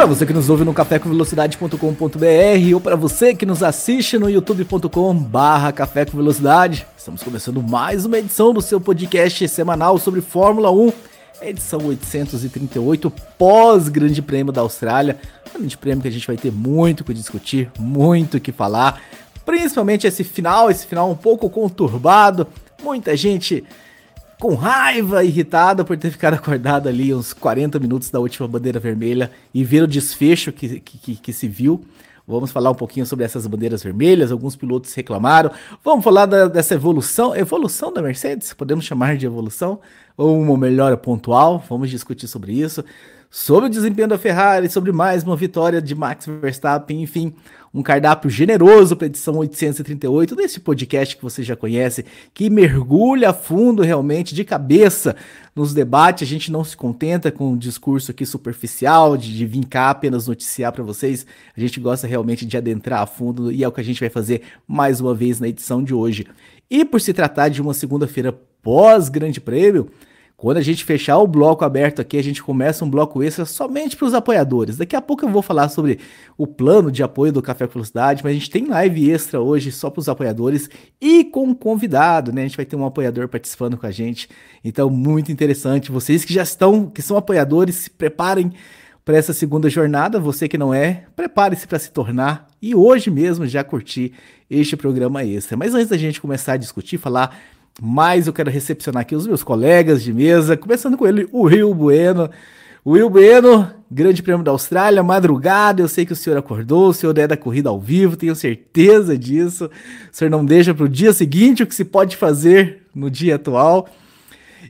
Para você que nos ouve no cafécomvelocidade.com.br ou para você que nos assiste no youtube.com barra Café com Velocidade, estamos começando mais uma edição do seu podcast semanal sobre Fórmula 1 edição 838, pós-Grande Prêmio da Austrália. Um grande prêmio que a gente vai ter muito que discutir, muito que falar. Principalmente esse final, esse final um pouco conturbado. Muita gente com raiva, irritada por ter ficado acordado ali uns 40 minutos da última bandeira vermelha e ver o desfecho que, que, que se viu. Vamos falar um pouquinho sobre essas bandeiras vermelhas. Alguns pilotos reclamaram. Vamos falar da, dessa evolução, evolução da Mercedes, podemos chamar de evolução, ou uma melhora pontual. Vamos discutir sobre isso. Sobre o desempenho da Ferrari, sobre mais uma vitória de Max Verstappen, enfim, um cardápio generoso para a edição 838 desse podcast que você já conhece, que mergulha a fundo realmente, de cabeça, nos debates. A gente não se contenta com um discurso aqui superficial, de, de vir cá apenas noticiar para vocês. A gente gosta realmente de adentrar a fundo e é o que a gente vai fazer mais uma vez na edição de hoje. E por se tratar de uma segunda-feira pós-Grande Prêmio, quando a gente fechar o bloco aberto aqui, a gente começa um bloco extra somente para os apoiadores. Daqui a pouco eu vou falar sobre o plano de apoio do Café com Velocidade, mas a gente tem live extra hoje só para os apoiadores e com um convidado, né? A gente vai ter um apoiador participando com a gente. Então, muito interessante. Vocês que já estão, que são apoiadores, se preparem para essa segunda jornada. Você que não é, prepare-se para se tornar e hoje mesmo já curtir este programa extra. Mas antes da gente começar a discutir, falar mas eu quero recepcionar aqui os meus colegas de mesa, começando com ele, o Will Bueno. Will Bueno, Grande Prêmio da Austrália, madrugada, eu sei que o senhor acordou, o senhor é da corrida ao vivo, tenho certeza disso. O senhor não deixa para o dia seguinte o que se pode fazer no dia atual.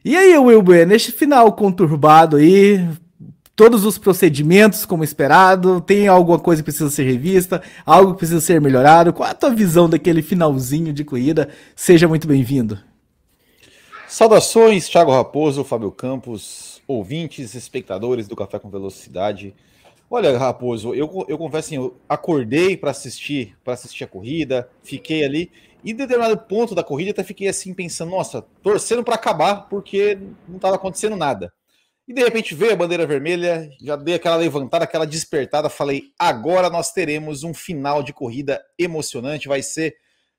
E aí, Will Bueno, neste final conturbado aí, todos os procedimentos como esperado, tem alguma coisa que precisa ser revista, algo que precisa ser melhorado? Qual a tua visão daquele finalzinho de corrida? Seja muito bem-vindo. Saudações, Thiago Raposo, Fábio Campos, ouvintes, espectadores do Café com Velocidade. Olha, Raposo, eu, eu confesso assim, eu acordei para assistir, para assistir a corrida, fiquei ali e em determinado ponto da corrida até fiquei assim pensando, nossa, torcendo para acabar porque não estava acontecendo nada. E de repente veio a bandeira vermelha, já dei aquela levantada, aquela despertada, falei, agora nós teremos um final de corrida emocionante, vai ser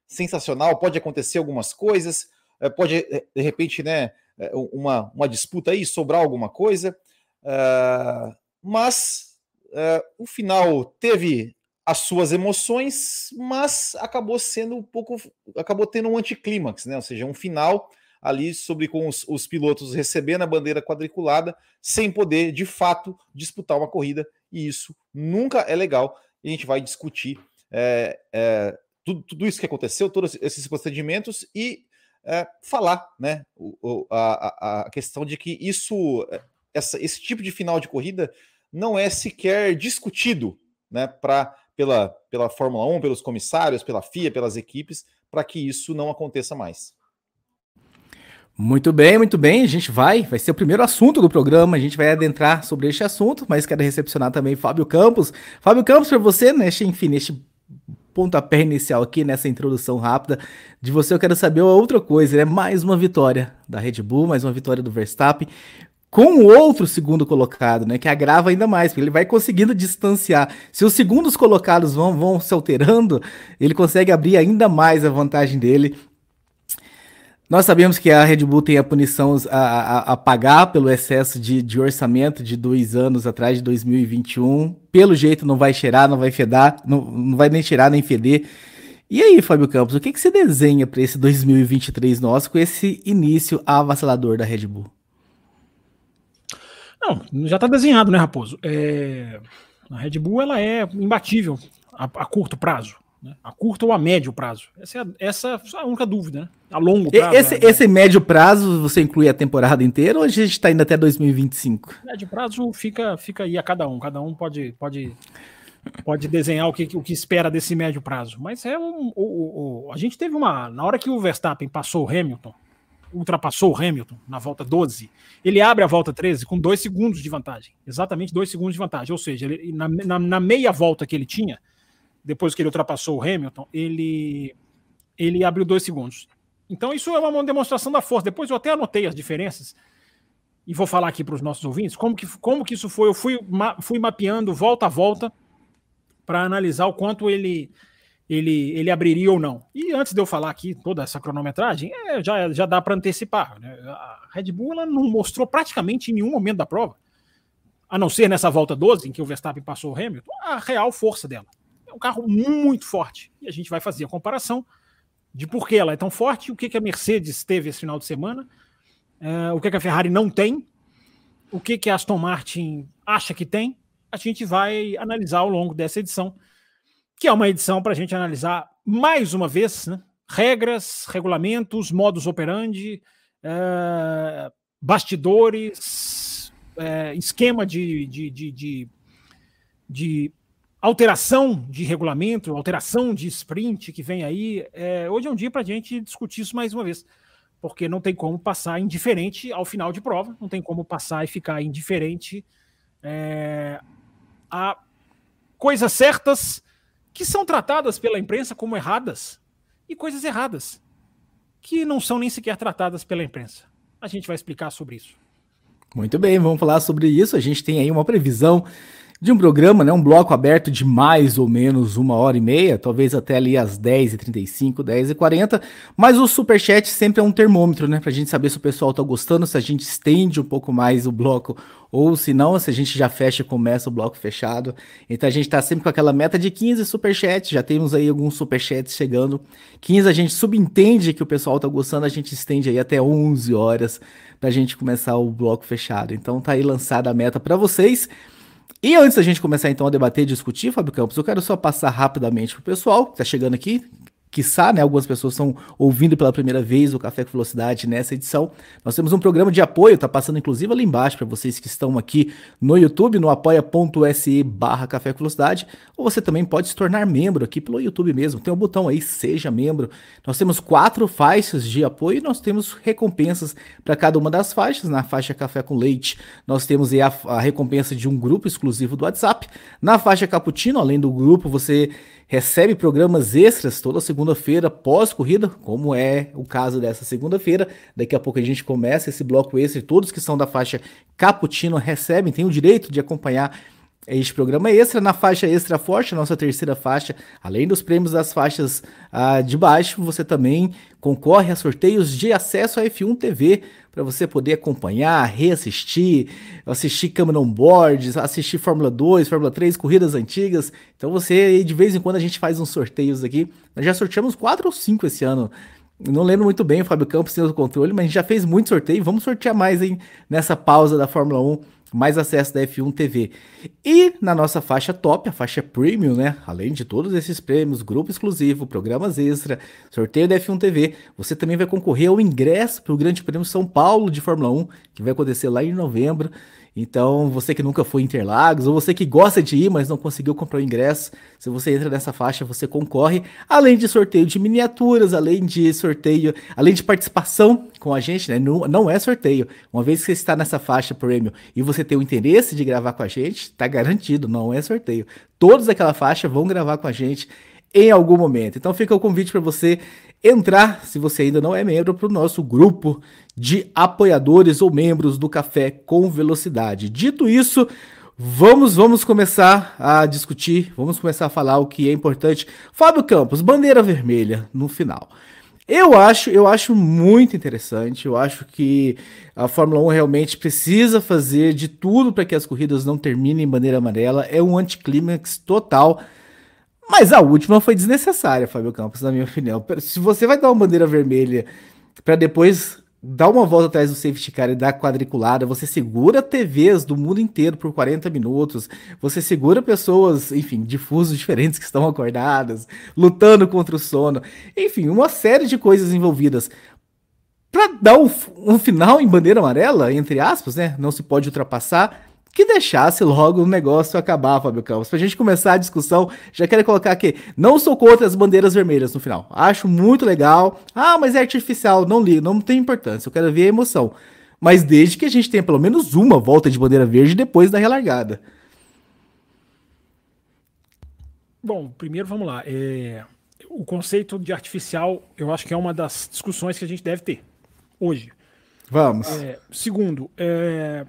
sensacional, pode acontecer algumas coisas, pode, é, de repente, né, é, uma, uma disputa aí, sobrar alguma coisa. Uh, mas uh, o final teve as suas emoções, mas acabou sendo um pouco. acabou tendo um anticlímax, né? Ou seja, um final ali sobre com os, os, pilotos recebendo a bandeira quadriculada sem poder de fato disputar uma corrida, e isso nunca é legal. E a gente vai discutir é, é, tudo, tudo, isso que aconteceu, todos esses procedimentos e é, falar né, o, a, a, questão de que isso, é, essa, esse tipo de final de corrida não é sequer discutido né, pra, pela, pela Fórmula 1, pelos comissários, pela FIA, pelas equipes, para que isso não aconteça mais. Muito bem, muito bem. A gente vai, vai ser o primeiro assunto do programa. A gente vai adentrar sobre este assunto, mas quero recepcionar também Fábio Campos. Fábio Campos, para você, neste, enfim, neste pontapé inicial aqui nessa introdução rápida de você, eu quero saber outra coisa, né? Mais uma vitória da Red Bull, mais uma vitória do Verstappen com o outro segundo colocado, né? Que agrava ainda mais, porque ele vai conseguindo distanciar. Se os segundos colocados vão, vão se alterando, ele consegue abrir ainda mais a vantagem dele. Nós sabemos que a Red Bull tem a punição a, a, a pagar pelo excesso de, de, orçamento de dois anos atrás, de 2021. Pelo jeito não vai cheirar, não vai fedar, não, não vai nem cheirar nem feder. E aí, Fábio Campos, o que, que você desenha para esse 2023 nosso com esse início avassalador da Red Bull? Não, já está desenhado, né, Raposo? É... A Red Bull ela é imbatível a, a curto prazo. Né? A curto ou a médio prazo? Essa é a, essa é a única dúvida, né? A longo prazo. Esse, né? esse médio prazo você inclui a temporada inteira ou a gente está indo até 2025? Médio prazo fica, fica aí a cada um. Cada um pode, pode pode desenhar o que, o que espera desse médio prazo. Mas é um, o, o, a gente teve uma. Na hora que o Verstappen passou o Hamilton, ultrapassou o Hamilton na volta 12, ele abre a volta 13 com dois segundos de vantagem. Exatamente dois segundos de vantagem. Ou seja, ele, na, na, na, meia volta que ele tinha, depois que ele ultrapassou o Hamilton, ele, ele abriu dois segundos. Então, isso é uma demonstração da força. Depois eu até anotei as diferenças e vou falar aqui para os nossos ouvintes como que, como que isso foi. Eu fui, fui mapeando volta a volta para analisar o quanto ele, ele, ele abriria ou não. E antes de eu falar aqui toda essa cronometragem, é, já, já dá para antecipar. Né? A Red Bull ela não mostrou praticamente em nenhum momento da prova, a não ser nessa volta 12, em que o Verstappen passou o Hamilton, a real força dela. É um carro muito forte. E a gente vai fazer a comparação de por que ela é tão forte, o que, que a Mercedes teve esse final de semana, é, o que, que a Ferrari não tem, o que, que a Aston Martin acha que tem, a gente vai analisar ao longo dessa edição, que é uma edição para a gente analisar mais uma vez né, regras, regulamentos, modus operandi, é, bastidores, é, esquema de, de, de, de, de alteração de regulamento, alteração de sprint que vem aí. É, hoje é um dia para a gente discutir isso mais uma vez, porque não tem como passar indiferente ao final de prova, não tem como passar e ficar indiferente é, a coisas certas que são tratadas pela imprensa como erradas e coisas erradas que não são nem sequer tratadas pela imprensa. A gente vai explicar sobre isso. Muito bem, vamos falar sobre isso. A gente tem aí uma previsão de um programa, né, um bloco aberto de mais ou menos uma hora e meia, talvez até ali às 10h35, 10h40, mas o superchat sempre é um termômetro, né, pra gente saber se o pessoal tá gostando, se a gente estende um pouco mais o bloco, ou se não, se a gente já fecha e começa o bloco fechado. Então a gente tá sempre com aquela meta de 15 superchats, já temos aí alguns superchats chegando. 15 a gente subentende que o pessoal tá gostando, a gente estende aí até 11 horas pra gente começar o bloco fechado. Então tá aí lançada a meta para vocês. E antes da gente começar então a debater e discutir, Fábio Campos, eu quero só passar rapidamente pro pessoal que tá chegando aqui, quiçá, né, algumas pessoas estão ouvindo pela primeira vez o Café com Velocidade nessa edição. Nós temos um programa de apoio, tá passando inclusive ali embaixo para vocês que estão aqui no YouTube, no apoia.se barra Café com Velocidade, ou você também pode se tornar membro aqui pelo YouTube mesmo. Tem um botão aí, seja membro. Nós temos quatro faixas de apoio e nós temos recompensas para cada uma das faixas. Na faixa Café com Leite, nós temos a, a recompensa de um grupo exclusivo do WhatsApp. Na faixa Cappuccino, além do grupo, você recebe programas extras toda segunda-feira pós-corrida, como é o caso dessa segunda-feira. Daqui a pouco a gente começa esse bloco extra todos que são da faixa Cappuccino recebem, têm o direito de acompanhar este programa extra. Na faixa extra forte, nossa terceira faixa, além dos prêmios das faixas ah, de baixo, você também concorre a sorteios de acesso à F1 TV para você poder acompanhar, reassistir, assistir Cameron Boards, assistir Fórmula 2, Fórmula 3, corridas antigas. Então você, de vez em quando, a gente faz uns sorteios aqui. Nós já sorteamos quatro ou cinco esse ano. Não lembro muito bem, o Fábio Campos tem o controle, mas a gente já fez muito sorteio. Vamos sortear mais hein, nessa pausa da Fórmula 1 mais acesso da F1 TV. E na nossa faixa top, a faixa premium, né? Além de todos esses prêmios, grupo exclusivo, programas extra, sorteio da F1 TV, você também vai concorrer ao ingresso para o Grande Prêmio São Paulo de Fórmula 1, que vai acontecer lá em novembro. Então, você que nunca foi em Interlagos, ou você que gosta de ir, mas não conseguiu comprar o ingresso, se você entra nessa faixa, você concorre, além de sorteio de miniaturas, além de sorteio, além de participação com a gente, né? Não, não é sorteio. Uma vez que você está nessa faixa prêmio e você tem o interesse de gravar com a gente, tá garantido, não é sorteio. Todos daquela faixa vão gravar com a gente em algum momento. Então fica o convite para você entrar, se você ainda não é membro, para o nosso grupo de apoiadores ou membros do Café com Velocidade. Dito isso, vamos vamos começar a discutir, vamos começar a falar o que é importante. Fábio Campos, bandeira vermelha no final. Eu acho, eu acho muito interessante. Eu acho que a Fórmula 1 realmente precisa fazer de tudo para que as corridas não terminem em bandeira amarela. É um anticlímax total mas a última foi desnecessária, Fábio Campos, na minha opinião. Se você vai dar uma bandeira vermelha para depois dar uma volta atrás do safety car e dar quadriculada, você segura TVs do mundo inteiro por 40 minutos, você segura pessoas, enfim, de fusos diferentes que estão acordadas, lutando contra o sono, enfim, uma série de coisas envolvidas. Para dar um, um final em bandeira amarela, entre aspas, né? Não se pode ultrapassar que deixasse logo o negócio acabar, Fábio Campos. Pra gente começar a discussão, já quero colocar aqui, não sou contra as bandeiras vermelhas no final. Acho muito legal. Ah, mas é artificial, não ligo, não tem importância, eu quero ver a emoção. Mas desde que a gente tenha pelo menos uma volta de bandeira verde depois da relargada. Bom, primeiro vamos lá. É, o conceito de artificial, eu acho que é uma das discussões que a gente deve ter hoje. Vamos. É, segundo, é,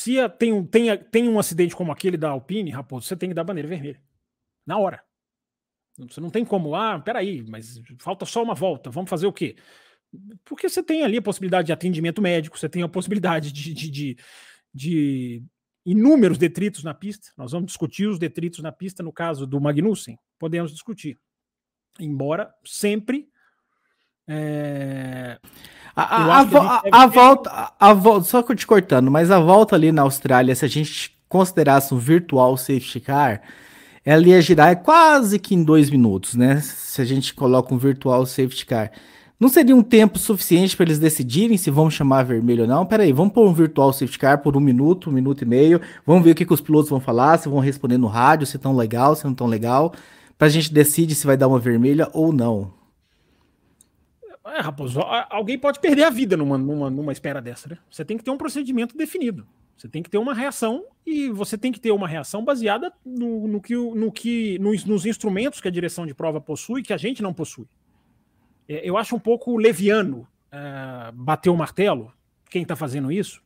se tem, tem, tem um acidente como aquele da Alpine, Raposo, você tem que dar bandeira vermelha. Na hora. Você não tem como, ah, peraí, mas falta só uma volta, vamos fazer o quê? Porque você tem ali a possibilidade de atendimento médico, você tem a possibilidade de, de, de, de inúmeros detritos na pista. Nós vamos discutir os detritos na pista no caso do Magnussen. Podemos discutir. Embora sempre. É... A, a, a, a, volta, a volta, só te cortando, mas a volta ali na Austrália, se a gente considerasse um virtual safety car, ela ia girar quase que em dois minutos, né? Se a gente coloca um virtual safety car. Não seria um tempo suficiente para eles decidirem se vão chamar vermelho ou não? Peraí, vamos pôr um virtual safety car por um minuto, um minuto e meio. Vamos ver o que, que os pilotos vão falar, se vão responder no rádio, se tão legal, se não tão legal. Para a gente decidir se vai dar uma vermelha ou não. É, Raposo, alguém pode perder a vida numa, numa, numa espera dessa, né? Você tem que ter um procedimento definido. Você tem que ter uma reação e você tem que ter uma reação baseada no, no que, no que nos, nos instrumentos que a direção de prova possui que a gente não possui. É, eu acho um pouco leviano uh, bater o martelo, quem está fazendo isso,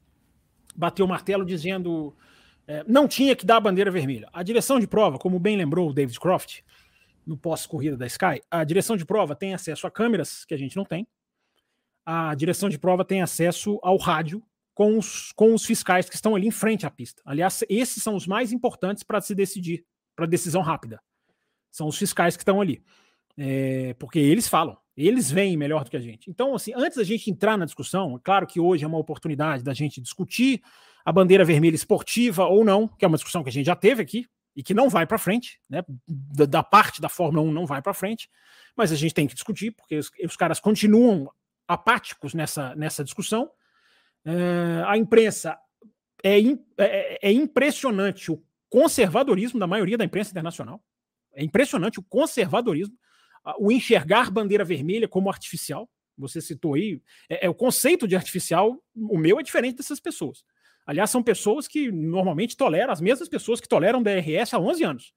bater o martelo dizendo uh, não tinha que dar a bandeira vermelha. A direção de prova, como bem lembrou o David Croft, no pós-corrida da Sky, a direção de prova tem acesso a câmeras que a gente não tem. A direção de prova tem acesso ao rádio com os, com os fiscais que estão ali em frente à pista. Aliás, esses são os mais importantes para se decidir, para decisão rápida. São os fiscais que estão ali. É, porque eles falam. Eles veem melhor do que a gente. Então, assim, antes da gente entrar na discussão, é claro que hoje é uma oportunidade da gente discutir a bandeira vermelha esportiva ou não, que é uma discussão que a gente já teve aqui e que não vai para frente, né? Da, da, parte da Fórmula 1 não vai para frente, mas a gente tem que discutir, porque os, os caras continuam apáticos nessa, nessa discussão. É, a imprensa é, in, é, é impressionante o conservadorismo da maioria da imprensa internacional. É impressionante o conservadorismo o enxergar bandeira vermelha como artificial. Você citou aí, é, é, o conceito de artificial, o meu é diferente dessas pessoas. Aliás, são pessoas que normalmente toleram, as mesmas pessoas que toleram DRS há 11 anos.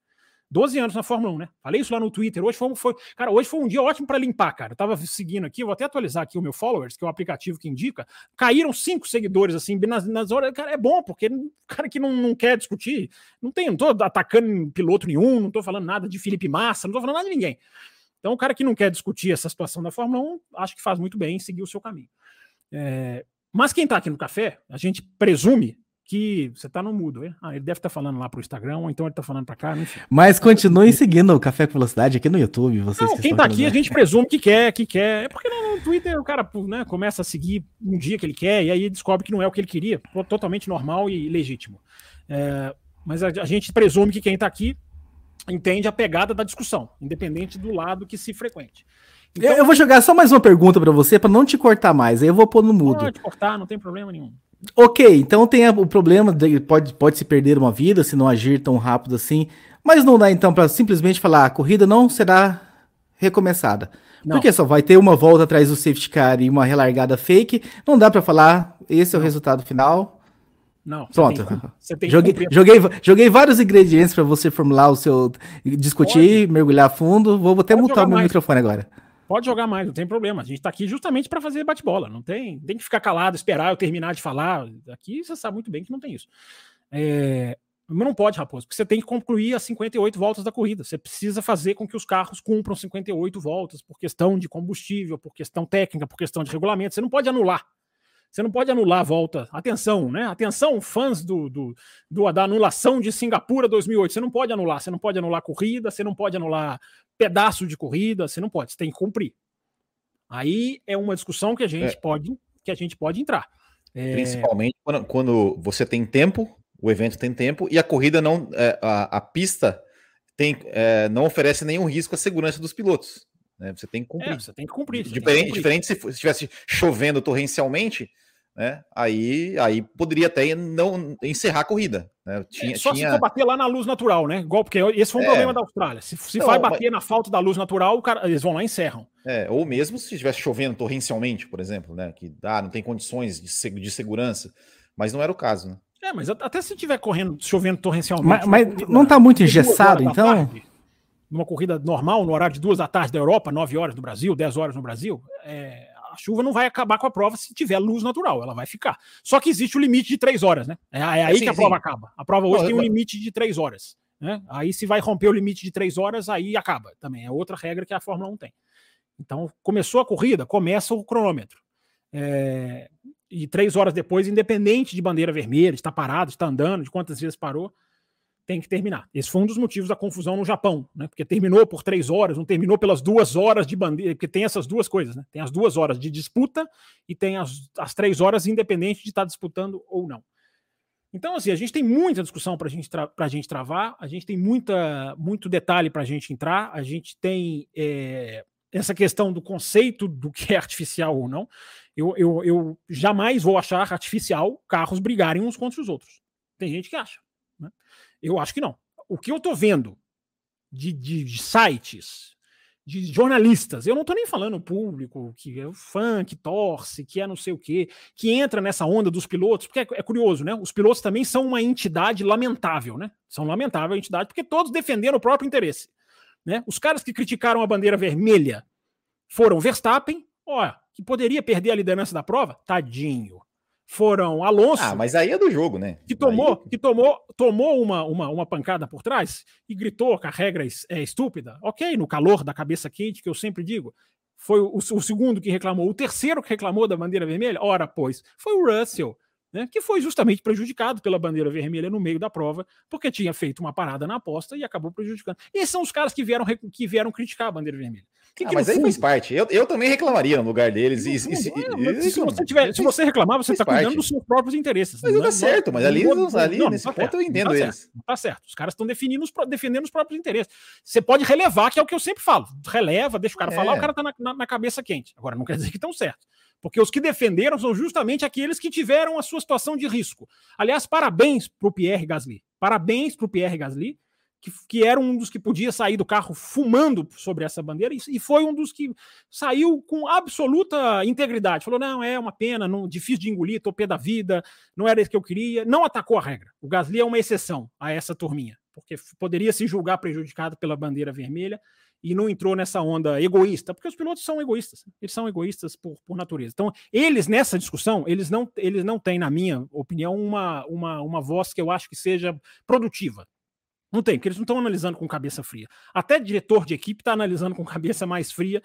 12 anos na Fórmula 1, né? Falei isso lá no Twitter. Hoje foi, foi cara, hoje foi um dia ótimo para limpar, cara. Eu tava seguindo aqui, vou até atualizar aqui o meu followers, que é o aplicativo que indica. Caíram cinco seguidores assim nas, nas horas. Cara, é bom, porque cara que não, não quer discutir, não tem, não tô atacando piloto nenhum, não tô falando nada de Felipe Massa, não tô falando nada de ninguém. Então, o cara que não quer discutir essa situação da Fórmula 1, acho que faz muito bem em seguir o seu caminho. É, mas quem está aqui no café, a gente presume que você está no mudo. Hein? Ah, ele deve estar tá falando lá para o Instagram, ou então ele está falando para cá. Enfim. Mas continue seguindo o Café com Velocidade aqui no YouTube. Vocês não, que quem está aqui, a gente presume que quer, que quer. É porque no, Twitter o cara né, começa a seguir um dia que ele quer e aí descobre que não é o que ele queria. Totalmente normal e legítimo. É, mas a, a gente presume que quem está aqui entende a pegada da discussão, independente do lado que se frequente. Então, eu vou jogar só mais uma pergunta para você, para não te cortar mais, aí eu vou pôr no mudo. Pode cortar, não tem problema nenhum. Ok, então tem o problema de pode, pode se perder uma vida se não agir tão rápido assim, mas não dá então para simplesmente falar a corrida não será recomeçada. Não. Porque só vai ter uma volta atrás do safety car e uma relargada fake, não dá para falar esse é o resultado final. Não. Pronto. Você tem joguei, joguei, joguei vários ingredientes para você formular o seu. discutir, Pode. mergulhar fundo. Vou até mutar o meu mais. microfone agora. Pode jogar mais, não tem problema. A gente está aqui justamente para fazer bate-bola. Não tem, tem que ficar calado, esperar eu terminar de falar. Aqui você sabe muito bem que não tem isso. É, mas não pode, Raposo, porque você tem que concluir as 58 voltas da corrida. Você precisa fazer com que os carros cumpram 58 voltas por questão de combustível, por questão técnica, por questão de regulamento. Você não pode anular. Você não pode anular a volta. Atenção, né? Atenção, fãs do, do, do, da anulação de Singapura 2008. Você não pode anular. Você não pode anular corrida, você não pode anular pedaço de corrida, você não pode. Você tem que cumprir. Aí é uma discussão que a gente é. pode que a gente pode entrar. É... Principalmente quando, quando, você tem tempo, o evento tem tempo e a corrida não, é, a, a pista tem, é, não oferece nenhum risco à segurança dos pilotos. Né? Você tem que cumprir. É, você tem que cumprir. Diferente, que cumprir. diferente se, se estivesse chovendo torrencialmente, né? Aí, aí poderia até não encerrar a corrida. Né? Tinha, é, só tinha... se for bater lá na luz natural, né? Igual, porque esse foi um é. problema da Austrália. Se, se não, vai bater mas... na falta da luz natural, cara, eles vão lá e encerram. É, ou mesmo se estivesse chovendo torrencialmente, por exemplo, né? Que ah, não tem condições de, de segurança. Mas não era o caso, né? É, mas até se estiver correndo, chovendo torrencialmente. Mas, mas não está muito engessado, então? Tarde, numa corrida normal, no horário de duas da tarde da Europa, 9 horas no Brasil, 10 horas no Brasil, é, a chuva não vai acabar com a prova se tiver luz natural, ela vai ficar. Só que existe o limite de três horas, né? É, é aí sim, que a sim. prova acaba. A prova hoje não, tem um limite de três horas. Né? Aí se vai romper o limite de três horas, aí acaba também. É outra regra que a Fórmula 1 tem. Então, começou a corrida, começa o cronômetro. É, e três horas depois, independente de bandeira vermelha, de estar parado, de estar andando, de quantas vezes parou, tem que terminar. Esse foi um dos motivos da confusão no Japão, né? Porque terminou por três horas, não terminou pelas duas horas de bandeira, porque tem essas duas coisas, né? Tem as duas horas de disputa e tem as, as três horas independente de estar disputando ou não. Então, assim, a gente tem muita discussão para gente a gente travar, a gente tem muita, muito detalhe para a gente entrar, a gente tem é, essa questão do conceito do que é artificial ou não. Eu, eu, eu jamais vou achar artificial carros brigarem uns contra os outros. Tem gente que acha. Eu acho que não. O que eu estou vendo de, de, de, sites, de jornalistas, eu não estou nem falando público, que é fã, que torce, que é não sei o quê, que entra nessa onda dos pilotos, porque é, é curioso, né? Os pilotos também são uma entidade lamentável, né? São lamentável a entidade, porque todos defenderam o próprio interesse. Né? Os caras que criticaram a bandeira vermelha foram Verstappen, ó, que poderia perder a liderança da prova, tadinho foram Alonso. Ah, mas aí é do jogo, né? Que tomou, aí... que tomou, tomou uma, uma, uma pancada por trás e gritou que a regra é, é estúpida. Ok, no calor da cabeça quente, que eu sempre digo. Foi o, o segundo que reclamou, o terceiro que reclamou da bandeira vermelha. Ora, pois, foi o Russell né, que foi justamente prejudicado pela bandeira vermelha no meio da prova, porque tinha feito uma parada na aposta e acabou prejudicando. E esses são os caras que vieram, que vieram criticar a bandeira vermelha. Que, ah, que mas aí fundo, faz parte. Eu, eu também reclamaria no lugar deles. E, fundo, e, é, se, você tiver, se você reclamar, você está cuidando dos seus próprios interesses. Mas não, tá certo, mas ali, não, ali não, nesse tá ponto certo, eu entendo tá eles. Certo, tá certo. Os caras estão defendendo os, defendendo os próprios interesses. Você pode relevar, que é o que eu sempre falo. Releva, deixa o cara é. falar, o cara tá na, na, na cabeça quente. Agora, não quer dizer que estão certos. Porque os que defenderam são justamente aqueles que tiveram a sua situação de risco. Aliás, parabéns para o Pierre Gasly. Parabéns para o Pierre Gasly, que, que, era um dos que podia sair do carro fumando sobre essa bandeira e, e, foi um dos que saiu com absoluta integridade. Falou: não, é uma pena, não, difícil de engolir, tô da vida, não era isso que eu queria. Não atacou a regra. O Gasly é uma exceção a essa turminha, porque poderia se julgar prejudicado pela bandeira vermelha e não entrou nessa onda egoísta, porque os pilotos são egoístas, eles são egoístas por, por natureza. Então, eles nessa discussão, eles não, eles não têm, na minha opinião, uma, uma, uma voz que eu acho que seja produtiva. Não tem, porque eles não estão analisando com cabeça fria. Até diretor de equipe está analisando com cabeça mais fria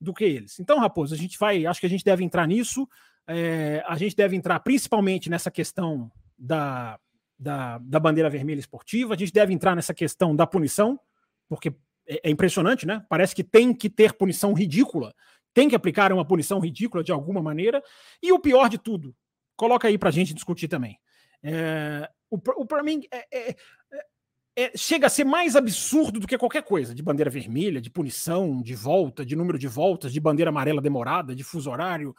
do que eles. Então, Raposo, a gente vai, acho que a gente deve entrar nisso. É, a gente deve entrar principalmente nessa questão da, da, da bandeira vermelha esportiva, a gente deve entrar nessa questão da punição, porque é, é impressionante, né? Parece que tem que ter punição ridícula, tem que aplicar uma punição ridícula de alguma maneira. E o pior de tudo, coloca aí para a gente discutir também. É, o, o para mim é, é, é, chega a ser mais absurdo do que qualquer coisa de bandeira vermelha, de punição, de volta, de número de voltas, de bandeira amarela demorada, de fuso horário.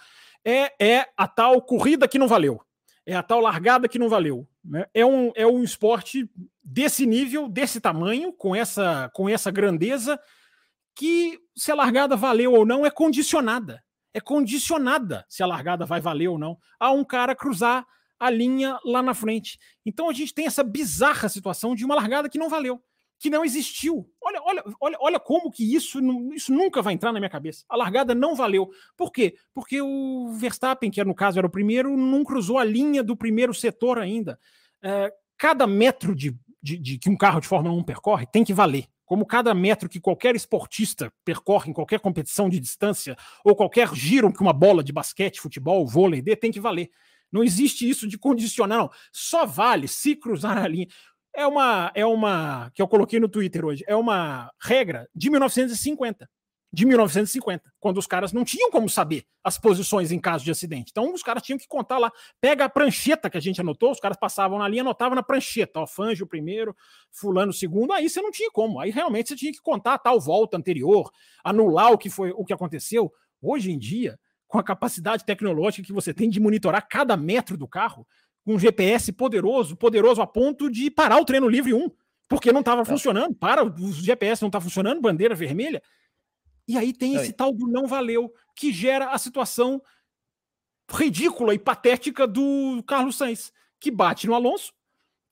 É, é a tal corrida que não valeu é a tal largada que não valeu. Né? É, um, é um esporte desse nível, desse tamanho, com essa, com essa grandeza, que se a largada valeu ou não é condicionada. É condicionada se a largada vai valer ou não a um cara cruzar a linha lá na frente. Então a gente tem essa bizarra situação de uma largada que não valeu que não existiu. Olha, olha, olha, olha como que isso, isso nunca vai entrar na minha cabeça. A largada não valeu. Por quê? Porque o Verstappen, que no caso era o primeiro, não cruzou a linha do primeiro setor ainda. É, cada metro de, de, de, que um carro de Fórmula 1 percorre tem que valer. Como cada metro que qualquer esportista percorre em qualquer competição de distância, ou qualquer giro que uma bola de basquete, futebol, vôlei dê, tem que valer. Não existe isso de condicionar, não. Só vale se cruzar a linha é uma, é uma que eu coloquei no Twitter hoje, é uma regra de 1950. De 1950, quando os caras não tinham como saber as posições em caso de acidente. Então, os caras tinham que contar lá. Pega a prancheta que a gente anotou, os caras passavam na linha, anotavam na prancheta. Ó, Fange o primeiro, Fulano segundo. Aí você não tinha como. Aí realmente você tinha que contar a tal volta anterior, anular o que foi o que aconteceu. Hoje em dia, com a capacidade tecnológica que você tem de monitorar cada metro do carro, com um GPS poderoso, poderoso a ponto de parar o treino livre 1, porque não estava funcionando, para, o GPS não está funcionando, bandeira vermelha. E aí tem esse tal do não valeu, que gera a situação ridícula e patética do Carlos Sainz, que bate no Alonso,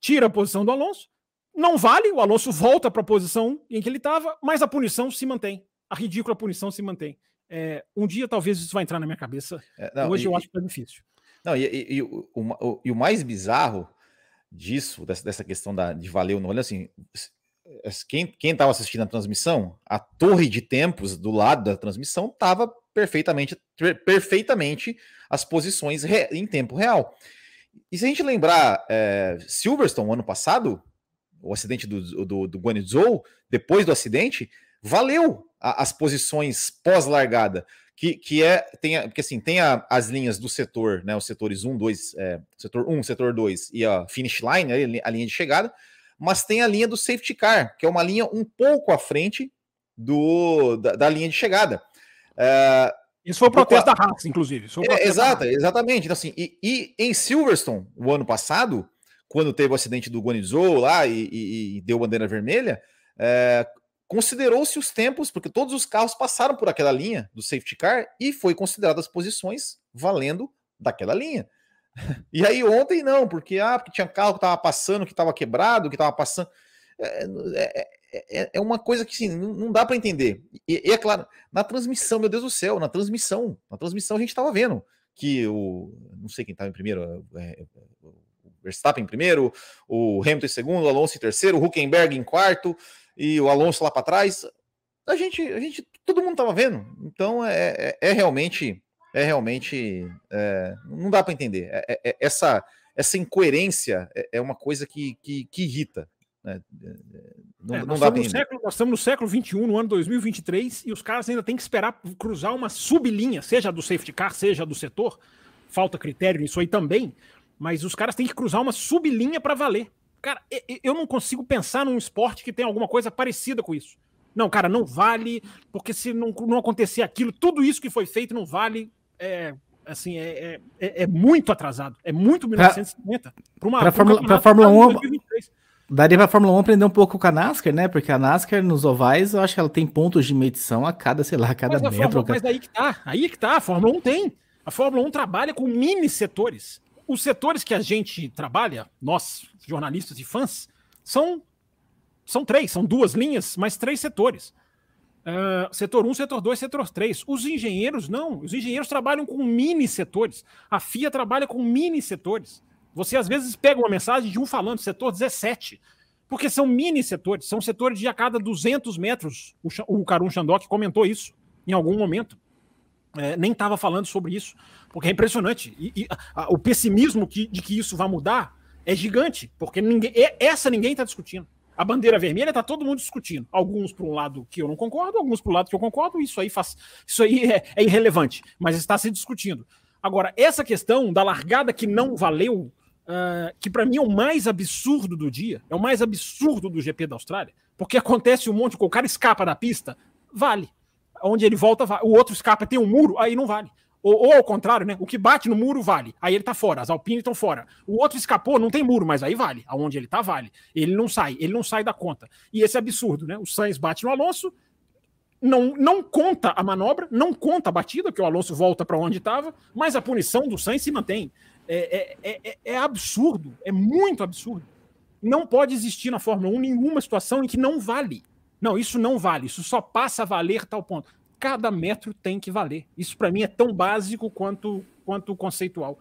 tira a posição do Alonso, não vale, o Alonso volta para a posição em que ele estava, mas a punição se mantém. A ridícula punição se mantém. É, um dia talvez isso vai entrar na minha cabeça. É, não, Hoje e, eu acho que é difícil. Não, e, e, e o, o, o, mais bizarro disso, dessa, dessa questão da, de valer ou não, olha assim, quem estava assistindo a transmissão, a torre de tempos do lado da transmissão estava perfeitamente, perfeitamente as posições re, em tempo real. E se a gente lembrar é, Silverstone ano passado, o acidente do, do, do Guanizhou, depois do acidente, valeu a, as posições pós-largada, que, que é, tem, porque assim, tem a, as linhas do setor, né, os setores 1, 2, é, setor 1, setor 2 e a finish line, a linha de chegada, mas tem a linha do safety car, que é uma linha um pouco à frente do, da, da linha de chegada. É, isso foi o protesto da Haas, inclusive. É, exato, exatamente. Então, assim, e, e, em Silverstone, o ano passado, quando teve o acidente do Guanizou lá e, e, e deu bandeira vermelha, é, considerou-se os tempos, porque todos os carros passaram por aquela linha do safety car e foi considerado as posições valendo daquela linha. E aí ontem não, porque ah, porque tinha carro que estava passando, que estava quebrado, que estava passando. É, é, é, é, uma coisa que assim, não, dá para entender. E, e, é claro, na transmissão, meu Deus do céu, na transmissão, na transmissão a gente estava vendo que o não sei quem estava em primeiro, é, é Verstappen em primeiro, o Hamilton em segundo, o Alonso em terceiro, o Huckenberg em quarto e o Alonso lá para trás. A gente, a gente, todo mundo estava vendo. Então é, é, é, realmente, é realmente, é, não dá para entender. É, é, essa, essa incoerência é, uma coisa que, que, que irrita. Né? Não, não dá para século, nós estamos no século 21, no ano 2023, e os caras ainda têm que esperar cruzar uma sublinha, seja do safety car, seja do setor. Falta critério nisso aí também, mas os caras têm que cruzar uma sublinha para valer. Cara, eu não consigo pensar num esporte que tem alguma coisa parecida com isso. Não, cara, não vale, porque se não, não acontecer aquilo, tudo isso que foi feito não vale. É, assim, é, é, é muito atrasado. É muito 1950. Para uma pra Fórmula, pra Fórmula 1. 2023. Daria pra Fórmula 1 aprender um pouco com a NASCAR, né? Porque a NASCAR nos ovais, eu acho que ela tem pontos de medição a cada, sei lá, a cada mas metro. Fórmula, Mas aí que tá, aí que tá. A Fórmula 1 tem. A Fórmula 1 trabalha com mini setores os setores que a gente trabalha, nós, jornalistas e fãs, são, são três, são duas linhas, mas três setores. Uh, setor 1, um, setor 2, setor 3. Os engenheiros não. Os engenheiros trabalham com mini setores. A FIA trabalha com mini setores. Você às vezes pega uma mensagem de um falando, setor 17, porque são mini setores, são setores de a cada 200 metros. O, o Karun Chandok comentou isso em algum momento é, nem estava falando sobre isso, porque é impressionante. E, e a, o pessimismo que, de que isso vai mudar é gigante, porque ninguém, essa ninguém está discutindo. A bandeira vermelha está todo mundo discutindo. Alguns para um lado que eu não concordo, alguns para o lado que eu concordo. Isso aí faz, isso aí é, é irrelevante, mas está se discutindo. Agora, essa questão da largada que não valeu, uh, que para mim é o mais absurdo do dia, é o mais absurdo do GP da Austrália, porque acontece um monte, o cara escapa da pista, vale onde ele volta, o outro escapa, tem um muro, aí não vale. Ou, ou, ao contrário, né? O que bate no muro vale. Aí ele tá fora, as Alpine estão fora. O outro escapou, não tem muro, mas aí vale. Aonde ele tá, vale. Ele não sai, ele não sai da conta. E esse é absurdo, né? O Sainz bate no Alonso, não, não conta a manobra, não conta a batida, que o Alonso volta para onde estava, mas a punição do Sainz se mantém. É, é, é, é, absurdo, é muito absurdo. Não pode existir na Fórmula 1 nenhuma situação em que não vale. Não, isso não vale, isso só passa a valer tal ponto. Cada metro tem que valer. Isso para mim é tão básico quanto, quanto conceitual.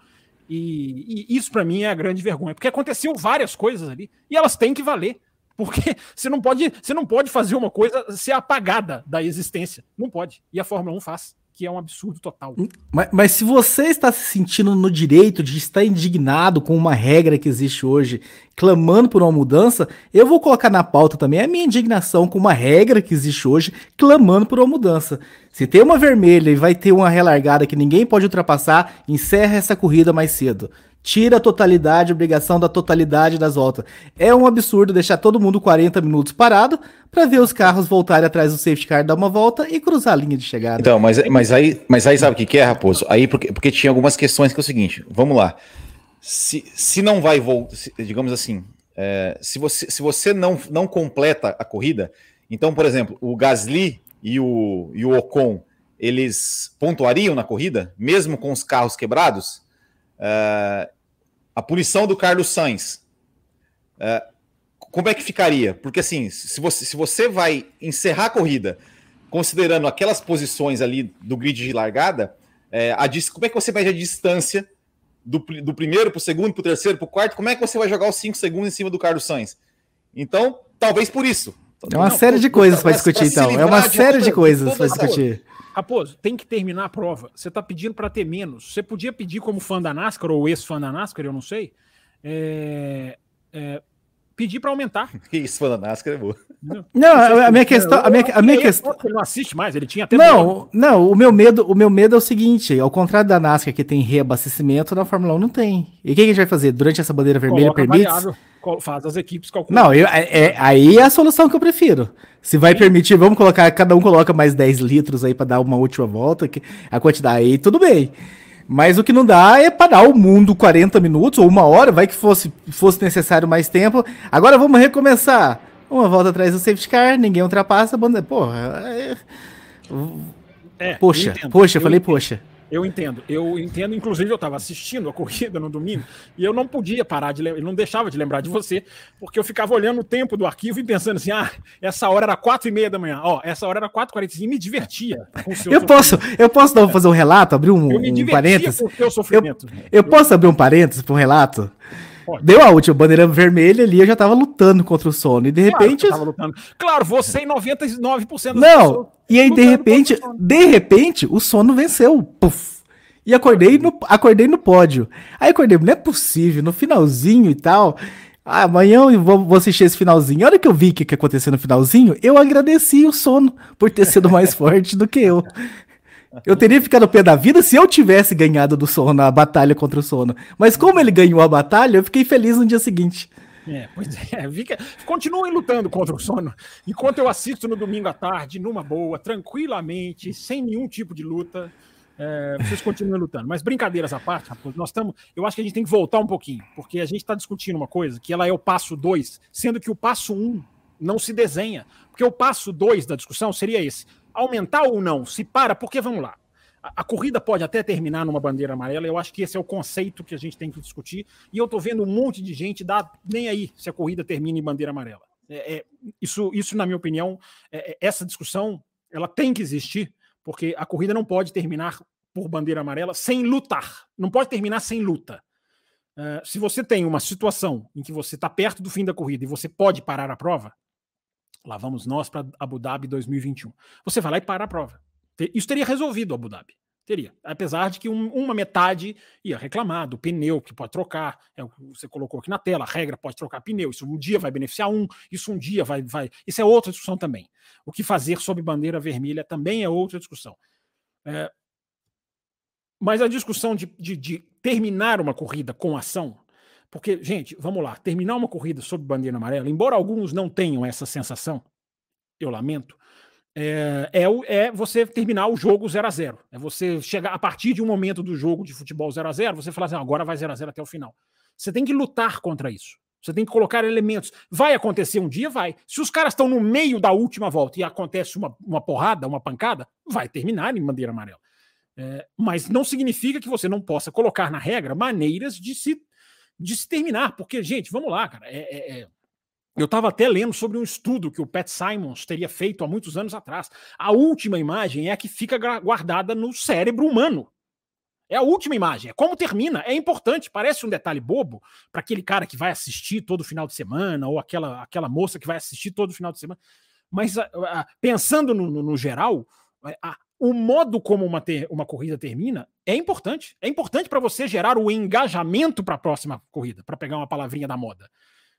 E, e isso para mim é a grande vergonha, porque aconteceu várias coisas ali e elas têm que valer. Porque você não pode, você não pode fazer uma coisa ser apagada da existência. Não pode. E a Fórmula 1 faz que é um absurdo total. Mas, mas, se você está se sentindo no direito de estar indignado com uma regra que existe hoje, clamando por uma mudança, eu vou colocar na pauta também a minha indignação com uma regra que existe hoje, clamando por uma mudança. Se tem uma vermelha e vai ter uma relargada que ninguém pode ultrapassar, encerra essa corrida mais cedo. Tira a totalidade, obrigação da totalidade das voltas. É um absurdo deixar todo mundo 40 minutos parado para ver os carros voltarem atrás do safety car, dar uma volta e cruzar a linha de chegada. Então, mas, mas, aí, mas aí sabe o que, que é, Raposo? Aí porque, porque tinha algumas questões que é o seguinte, vamos lá. Se, se não vai voltar, digamos assim, é, se você, se você não, não completa a corrida, então, por exemplo, o Gasly e o, e o Ocon, eles pontuariam na corrida, mesmo com os carros quebrados? É, a punição do Carlos Sainz, é, como é que ficaria? Porque assim, se você, se você vai encerrar a corrida considerando aquelas posições ali do grid de largada, é, a, como é que você mede a distância do, do primeiro para o segundo, para o terceiro, para o quarto? Como é que você vai jogar os cinco segundos em cima do Carlos Sainz? Então, talvez por isso. É uma Não, série de coisas para discutir, então. É uma série de coisas para discutir. Raposo, tem que terminar a prova. Você está pedindo para ter menos. Você podia pedir como fã da NASCAR ou ex-fã da NASCAR, eu não sei. É, é, pedir para aumentar. Isso, fã da NASCAR é boa. Não, não a, minha questão, a minha, a minha questão. Ele não assiste mais, ele tinha até. Não, não. O meu medo, o meu medo é o seguinte: ao contrário da NASCAR que tem reabastecimento, na Fórmula 1 não tem. E o que a gente vai fazer durante essa bandeira vermelha? Coloca permite? Variável faz as equipes calculam. Não, eu, é, é, aí é a solução que eu prefiro. Se vai Sim. permitir, vamos colocar, cada um coloca mais 10 litros aí para dar uma última volta, que a quantidade aí, tudo bem. Mas o que não dá é parar o mundo 40 minutos ou uma hora, vai que fosse, fosse necessário mais tempo. Agora vamos recomeçar. Uma volta atrás do safety car, ninguém ultrapassa, porra. É... É, poxa, poxa, eu falei entendo. poxa. Eu entendo, eu entendo. Inclusive, eu estava assistindo a corrida no domingo e eu não podia parar de lembrar, não deixava de lembrar de você, porque eu ficava olhando o tempo do arquivo e pensando assim: ah, essa hora era quatro e meia da manhã, ó, essa hora era quatro e quarenta e me divertia. eu posso, eu posso dar, fazer um relato, abrir um, eu me um parênteses? Com o teu sofrimento. Eu, eu posso abrir um parênteses para um relato? Pode. Deu a última bandeira vermelha ali, eu já tava lutando contra o sono. E de claro repente. Claro, você e 99% das Não, e aí de repente, de repente, o sono venceu. Puf. E acordei no, acordei no pódio. Aí acordei, não é possível, no finalzinho e tal. Ah, amanhã eu vou, vou, assistir esse finalzinho. A hora que eu vi o que, que aconteceu no finalzinho, eu agradeci o sono por ter sido mais forte do que eu. Eu teria ficado pé da vida se eu tivesse ganhado do sono a batalha contra o sono. Mas como ele ganhou a batalha, eu fiquei feliz no dia seguinte. É, pois é, fica, continuem lutando contra o sono. Enquanto eu assisto no domingo à tarde, numa boa, tranquilamente, sem nenhum tipo de luta, é, vocês continuem lutando. Mas brincadeiras à parte, nós estamos. Eu acho que a gente tem que voltar um pouquinho, porque a gente está discutindo uma coisa que ela é o passo 2, sendo que o passo 1 um não se desenha. Porque o passo 2 da discussão seria esse aumentar ou não? Se para, porque vamos lá. A, corrida pode até terminar numa bandeira amarela, eu acho que esse é o conceito que a gente tem que discutir. E eu tô vendo um monte de gente dar nem aí se a corrida termina em bandeira amarela. É, é, isso, isso, na minha opinião, é, é, essa discussão ela tem que existir, porque a corrida não pode terminar por bandeira amarela sem lutar. Não pode terminar sem luta. Uh, se você tem uma situação em que você está perto do fim da corrida e você pode parar a prova, Lá vamos nós para Abu Dhabi 2021. Você vai lá e para a prova. Isso teria resolvido Abu Dhabi. Teria. Apesar de que um, uma metade ia reclamar do pneu que pode trocar. É você colocou aqui na tela. A regra pode trocar pneu. Isso um dia vai beneficiar um, isso um dia vai. vai isso é outra discussão também. O que fazer sob bandeira vermelha também é outra discussão. É, mas a discussão de, de, de terminar uma corrida com ação porque, gente, vamos lá, terminar uma corrida sob bandeira amarela, embora alguns não tenham essa sensação, eu lamento, é, é, é, você terminar o jogo 0 a 0 É você chegar a partir de um momento do jogo de futebol 0 a 0 você falar assim, agora vai 0 a 0 até o final. Você tem que lutar contra isso. Você tem que colocar elementos. Vai acontecer um dia? Vai. Se os caras estão no meio da última volta e acontece uma, uma porrada, uma pancada, vai terminar em bandeira amarela. É, mas não significa que você não possa colocar na regra maneiras de se de se terminar, porque, gente, vamos lá, cara. É, é, é... Eu estava até lendo sobre um estudo que o Pat Simons teria feito há muitos anos atrás. A última imagem é a que fica guardada no cérebro humano. É a última imagem, é como termina, é importante, parece um detalhe bobo para aquele cara que vai assistir todo final de semana, ou aquela, aquela moça que vai assistir todo final de semana. Mas a, a, pensando no, no, no geral, a, o modo como uma, ter, uma corrida termina é importante. É importante para você gerar o engajamento para a próxima corrida, para pegar uma palavrinha da moda.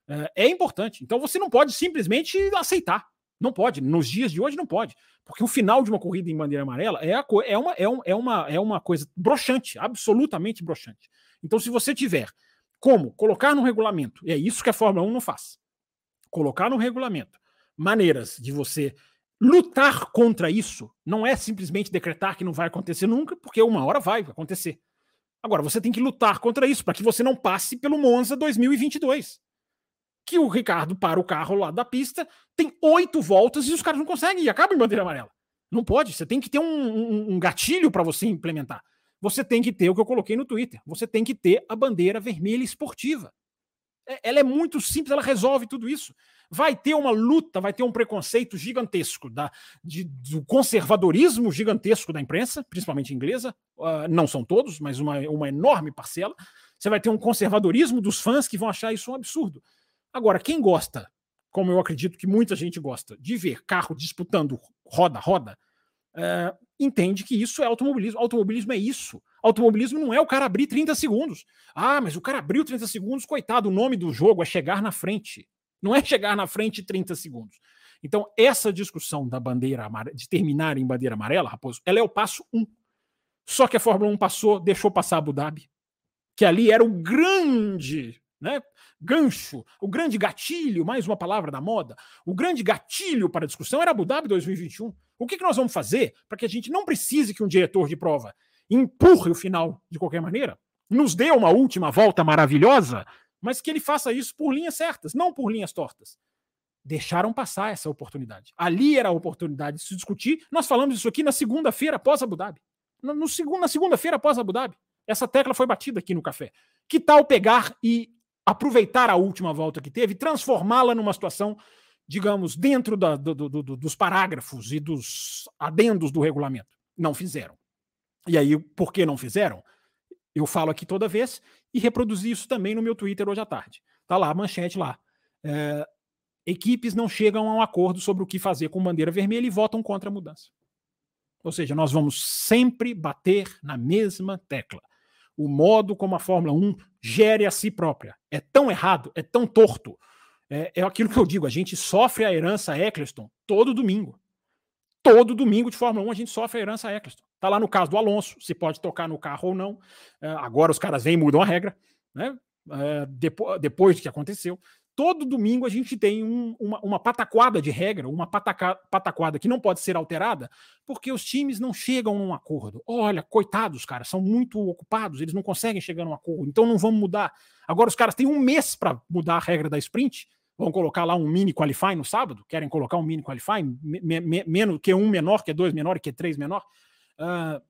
É, é importante. Então você não pode simplesmente aceitar. Não pode. Nos dias de hoje não pode. Porque o final de uma corrida em bandeira amarela é, a, é, uma, é, um, é, uma, é uma coisa broxante, absolutamente broxante. Então, se você tiver como colocar no regulamento, e é isso que a Fórmula 1 não faz, colocar no regulamento maneiras de você lutar contra isso, não é simplesmente decretar que não vai acontecer nunca, porque uma hora vai acontecer. Agora, você tem que lutar contra isso para que você não passe pelo Monza 2022 que o Ricardo para o carro lá da pista, tem oito voltas e os caras não conseguem e acaba em bandeira amarela. Não pode, você tem que ter um, um, um gatilho para você implementar. Você tem que ter o que eu coloquei no Twitter. Você tem que ter a bandeira vermelha esportiva. É, ela é muito simples, ela resolve tudo isso. Vai ter uma luta, vai ter um preconceito gigantesco da, de, do conservadorismo gigantesco da imprensa, principalmente inglesa. Uh, não são todos, mas uma, uma enorme parcela. Você vai ter um conservadorismo dos fãs que vão achar isso um absurdo. Agora, quem gosta, como eu acredito que muita gente gosta, de ver carro disputando roda-roda, é, entende que isso é automobilismo. Automobilismo é isso. Automobilismo não é o cara abrir 30 segundos. Ah, mas o cara abriu 30 segundos, coitado, o nome do jogo é chegar na frente. Não é chegar na frente 30 segundos. Então, essa discussão da bandeira de terminar em bandeira amarela, Raposo, ela é o passo 1. Um. Só que a Fórmula 1 passou, deixou passar Abu Dhabi, que ali era o grande né? Gancho, o grande gatilho, mais uma palavra da moda, o grande gatilho para a discussão era Abu Dhabi 2021. O que, que nós vamos fazer para que a gente não precise que um diretor de prova empurre o final de qualquer maneira, nos dê uma última volta maravilhosa, mas que ele faça isso por linhas certas, não por linhas tortas. Deixaram passar essa oportunidade. Ali era a oportunidade de se discutir. Nós falamos isso aqui na segunda-feira após Abu Dhabi. No, no, na segunda-feira após Abu Dhabi. Essa tecla foi batida aqui no café. Que tal pegar e aproveitar a última volta que teve, transformá-la numa situação, digamos, dentro da, do, do, do, dos parágrafos e dos adendos do regulamento. Não fizeram. E aí, por que não fizeram? Eu falo aqui toda vez e reproduzi isso também no meu Twitter hoje à tarde. Tá lá a manchete lá. É, equipes não chegam a um acordo sobre o que fazer com bandeira vermelha e votam contra a mudança. Ou seja, nós vamos sempre bater na mesma tecla o modo como a Fórmula 1 gere a si própria. É tão errado, é tão torto. É, é aquilo que eu digo, a gente sofre a herança Eccleston todo domingo. Todo domingo de Fórmula 1 a gente sofre a herança Eccleston. Tá lá no caso do Alonso, se pode tocar no carro ou não. É, agora os caras vêm e mudam a regra, né? É, depois, depois do que aconteceu todo domingo a gente tem um, uma, uma, pataquada de regra, uma pataca, pataquada que não pode ser alterada, porque os times não chegam a um acordo. Olha, coitados, caras, são muito ocupados, eles não conseguem chegar a um acordo, então não vamos mudar. Agora os caras têm um mês para mudar a regra da sprint, vão colocar lá um mini qualify no sábado, querem colocar um mini qualify, me, me, menos que um menor, que dois menor, que três menor. Uh,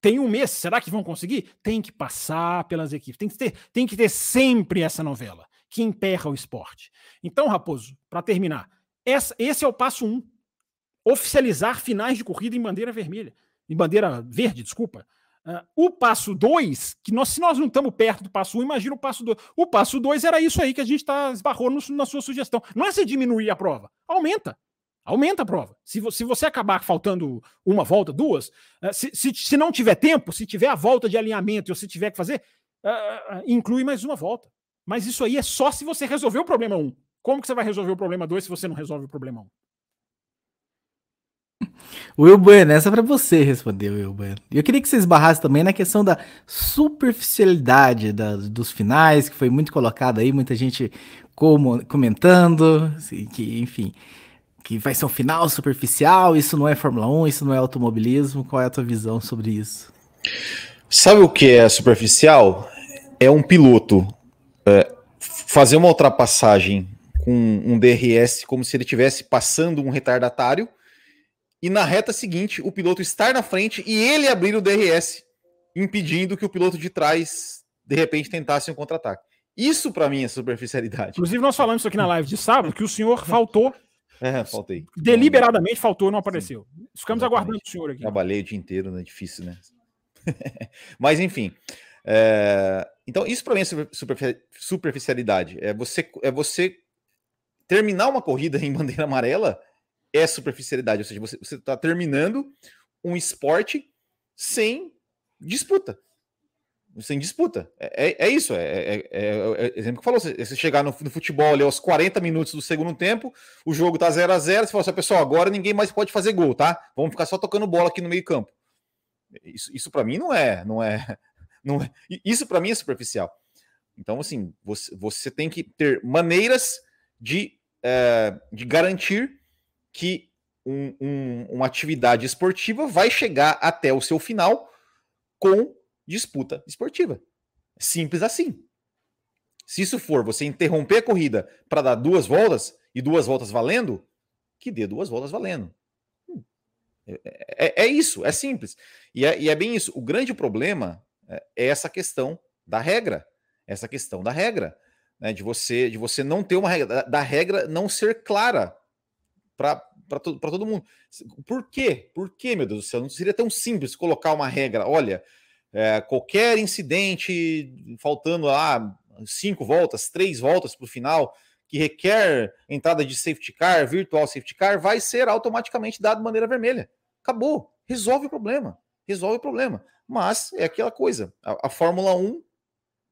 tem um mês, será que vão conseguir? Tem que passar pelas equipes, tem que ter, tem que ter sempre essa novela que emperra o esporte. Então, Raposo, para terminar, essa, esse é o passo um. Oficializar finais de corrida em bandeira vermelha. Em bandeira verde, desculpa. Uh, o passo 2, que nós, se nós não estamos perto do passo 1, um, imagina o passo 2. O passo 2 era isso aí que a gente tá, esbarrou no, na sua sugestão. Não é você diminuir a prova, aumenta. Aumenta a prova. Se, vo, se você acabar faltando uma volta, duas, uh, se, se, se, não tiver tempo, se tiver a volta de alinhamento e você tiver que fazer, uh, inclui mais uma volta. Mas isso aí é só se você resolver o problema 1. Como que você vai resolver o problema 2 se você não resolve o problema 1? Will Bueno, essa é para você responder, Will Bueno. Eu queria que você esbarrasse também na questão da superficialidade da, dos finais, que foi muito colocado aí, muita gente como, comentando, assim, que, enfim, que vai ser um final superficial, isso não é Fórmula 1, isso não é automobilismo. Qual é a tua visão sobre isso? Sabe o que é superficial? É um piloto é, fazer uma ultrapassagem com um DRS como se ele estivesse passando um retardatário e na reta seguinte o piloto estar na frente e ele abrir o DRS, impedindo que o piloto de trás de repente tentasse um contra-ataque. Isso para mim é superficialidade. Inclusive nós falamos isso aqui na live de sábado que o senhor faltou. É, faltei. Deliberadamente faltou, não apareceu. Ficamos Exatamente. aguardando o senhor aqui. Trabalhei o dia inteiro, né? Difícil, né? Mas enfim, é, então, isso para mim é superficialidade. É você, é você terminar uma corrida em bandeira amarela é superficialidade. Ou seja, você está terminando um esporte sem disputa. Sem disputa. É, é, é isso. É, é, é, é exemplo que falou. Você chegar no, no, futebol ali aos 40 minutos do segundo tempo, o jogo tá 0 a 0 Você fala assim, pessoal, agora ninguém mais pode fazer gol, tá? Vamos ficar só tocando bola aqui no meio campo. Isso, isso para mim não é, não é Não é, isso para mim é superficial. Então, assim, você, você tem que ter maneiras de, é, de garantir que um, um, uma atividade esportiva vai chegar até o seu final com disputa esportiva. Simples assim. Se isso for você interromper a corrida para dar duas voltas e duas voltas valendo, que dê duas voltas valendo. Hum, é, é, é isso, é simples. E é, e é, bem isso. O grande problema é, é essa questão da regra essa questão da regra, né? De você, de você não ter uma regra, da, da regra não ser clara para to, todo mundo. Por quê? Por quê, meu Deus do céu? Não seria tão simples colocar uma regra. Olha, é, qualquer incidente faltando lá cinco voltas, três voltas para o final, que requer entrada de safety car, virtual safety car, vai ser automaticamente dado maneira vermelha. Acabou. Resolve o problema. Resolve o problema. Mas é aquela coisa. A, a Fórmula 1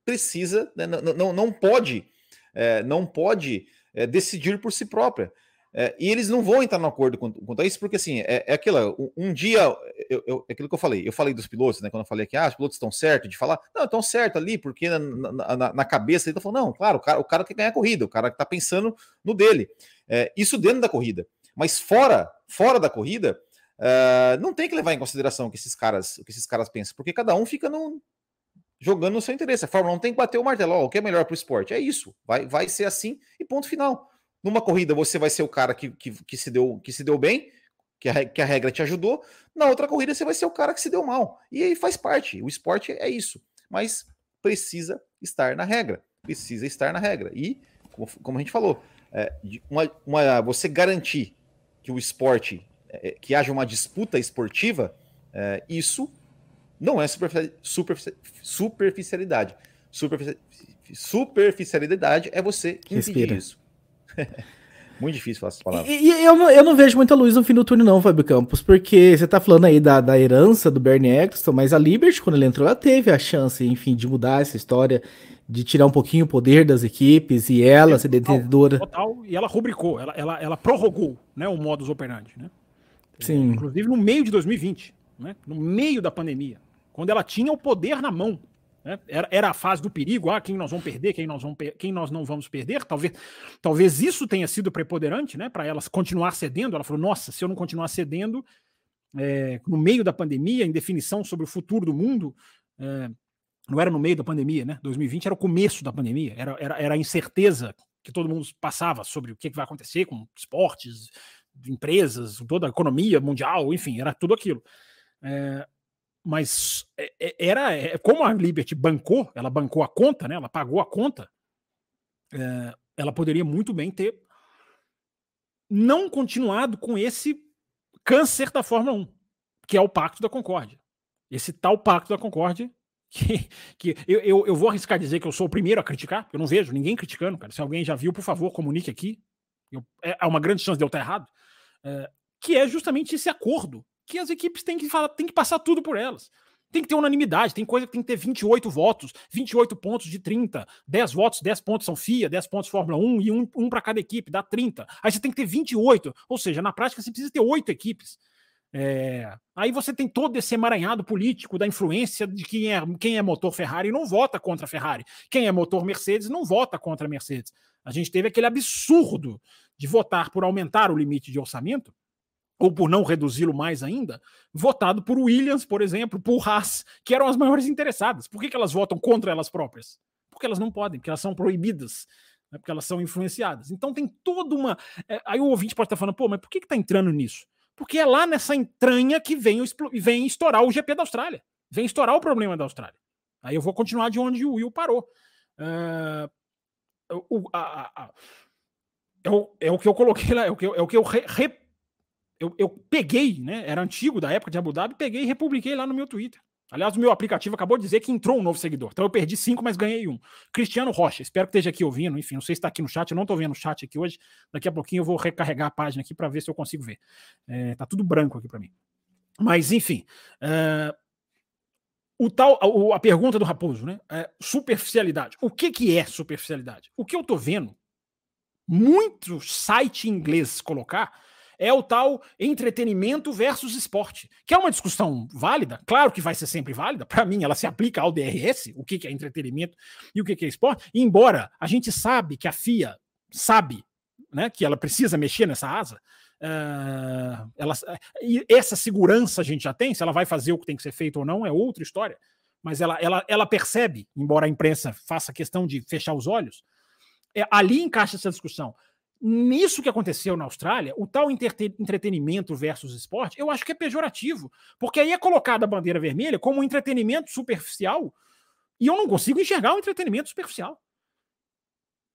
precisa, né, não, não, não pode, é, não pode é, decidir por si própria. É, e eles não vão entrar no acordo quanto a isso, porque assim, é, é aquilo, um, dia, eu, eu, é aquilo que eu falei, eu falei dos pilotos, né? Quando eu falei que ah, os pilotos estão certos de falar, não, estão certos ali, porque na, na, na cabeça ele tá falando, não, claro, o cara, o cara quer ganhar a corrida, o cara que tá pensando no dele. É, isso dentro da corrida. Mas fora, fora da corrida, uh, não tem que levar em consideração o que esses caras, o que esses caras pensam, porque cada um fica no, jogando no seu interesse. A Fórmula 1 tem que bater o martelo. Ó, o que é melhor para o esporte? É isso. Vai, vai ser assim e ponto final. Numa corrida, você vai ser o cara que, que, que, se, deu, que se deu bem, que a, que a regra te ajudou. Na outra corrida, você vai ser o cara que se deu mal. E aí faz parte. O esporte é isso. Mas precisa estar na regra. Precisa estar na regra. E, como, como a gente falou, é, uma, uma, você garantir que o esporte, é, que haja uma disputa esportiva, é, isso não é superficialidade. Superficialidade é você impedir isso. Muito difícil falar essas palavras. E, e, eu, não, eu não vejo muita luz no fim do túnel, não, Fábio Campos, porque você tá falando aí da, da herança do Bernie Eccleston, mas a Liberty, quando ele entrou, ela teve a chance, enfim, de mudar essa história, de tirar um pouquinho o poder das equipes e ela é, ser detentora. Total, e ela rubricou, ela, ela, ela prorrogou né, o modus operandi, né? Sim. Inclusive no meio de 2020, né, no meio da pandemia quando ela tinha o poder na mão. Né? Era, era a fase do perigo, ah, quem nós vamos perder, quem nós, vamos quem nós não vamos perder. Talvez, talvez isso tenha sido preponderante né, para ela continuar cedendo. Ela falou: nossa, se eu não continuar cedendo, é, no meio da pandemia, em definição sobre o futuro do mundo, é, não era no meio da pandemia, né? 2020 era o começo da pandemia, era, era, era a incerteza que todo mundo passava sobre o que, que vai acontecer com esportes, empresas, toda a economia mundial, enfim, era tudo aquilo. É, mas é, é, era é, como a Liberty bancou, ela bancou a conta, né? Ela pagou a conta. É, ela poderia muito bem ter não continuado com esse câncer da Fórmula 1, que é o Pacto da Concórdia. Esse tal Pacto da Concórdia que, que eu, eu, eu, vou arriscar dizer que eu sou o primeiro a criticar, eu não vejo ninguém criticando, cara. Se alguém já viu, por favor, comunique aqui. Eu, é, há uma grande chance de eu estar errado. É, que é justamente esse acordo que as equipes têm que, falar, têm que passar tudo por elas. Tem que ter unanimidade, tem coisa que tem que ter 28 votos, 28 pontos de 30, 10 votos, 10 pontos são FIA, 10 pontos Fórmula 1 e um, um para cada equipe, dá 30. Aí você tem que ter 28, ou seja, na prática você precisa ter 8 equipes. É, aí você tem todo esse emaranhado político da influência de quem é, quem é motor Ferrari não vota contra a Ferrari, quem é motor Mercedes não vota contra a Mercedes. A gente teve aquele absurdo de votar por aumentar o limite de orçamento ou por não reduzi-lo mais ainda, votado por Williams, por exemplo, por Haas, que eram as maiores interessadas. Por que, que elas votam contra elas próprias? Porque elas não podem, porque elas são proibidas, né, porque elas são influenciadas. Então tem toda uma. É, aí o ouvinte pode estar falando, pô, mas por que está entrando nisso? Porque é lá nessa entranha que vem, vem estourar o GP da Austrália, vem estourar o problema da Austrália. Aí eu vou continuar de onde o Will parou. Uh, o, a, a, é, o, é o que eu coloquei lá, é o que eu, é o que eu re, re, eu, eu peguei, né? Era antigo da época de Abu Dhabi, peguei e republiquei lá no meu Twitter. Aliás, o meu aplicativo acabou de dizer que entrou um novo seguidor. Então eu perdi cinco, mas ganhei um. Cristiano Rocha, espero que esteja aqui ouvindo. Enfim, não sei se está aqui no chat, eu não estou vendo o chat aqui hoje. Daqui a pouquinho eu vou recarregar a página aqui para ver se eu consigo ver. É, tá tudo branco aqui para mim. Mas, enfim. É, o tal, a, a, pergunta do Raposo, né? É, superficialidade. O que, que é superficialidade? O que eu estou vendo muito site inglês colocar é o tal entretenimento versus esporte, que é uma discussão válida, claro que vai ser sempre válida, para mim ela se aplica ao DRS, o que, que é entretenimento e o que, que é esporte, e embora a gente sabe que a FIA sabe né, que ela precisa mexer nessa asa, uh, ela, e essa segurança a gente já tem, se ela vai fazer o que tem que ser feito ou não, é outra história, mas ela, ela, ela percebe, embora a imprensa faça questão de fechar os olhos, é, ali encaixa essa discussão nisso que aconteceu na Austrália, o tal entretenimento versus esporte, eu acho que é pejorativo, porque aí é colocada a bandeira vermelha como um entretenimento superficial e eu não consigo enxergar um entretenimento superficial.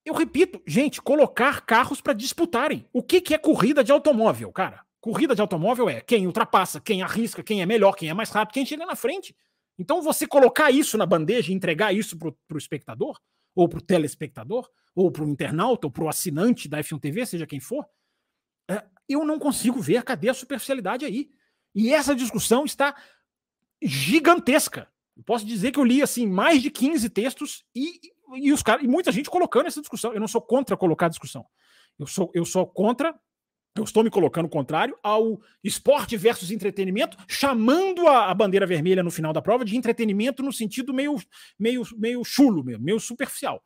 Eu repito, gente, colocar carros para disputarem. O que, que é corrida de automóvel, cara? Corrida de automóvel é quem ultrapassa, quem arrisca, quem é melhor, quem é mais rápido, quem chega na frente. Então você colocar isso na bandeja e entregar isso para o espectador, ou para o telespectador, ou para o internauta, ou para o assinante da F1 TV, seja quem for, é, eu não consigo ver cadê a superficialidade aí. E essa discussão está gigantesca. Eu posso dizer que eu li assim mais de 15 textos e, e, os cara, e muita gente colocando essa discussão. Eu não sou contra colocar discussão. Eu sou, eu sou contra eu estou me colocando contrário ao esporte versus entretenimento, chamando a, a, bandeira vermelha no final da prova de entretenimento no sentido meio, meio, meio chulo, meio, meio superficial.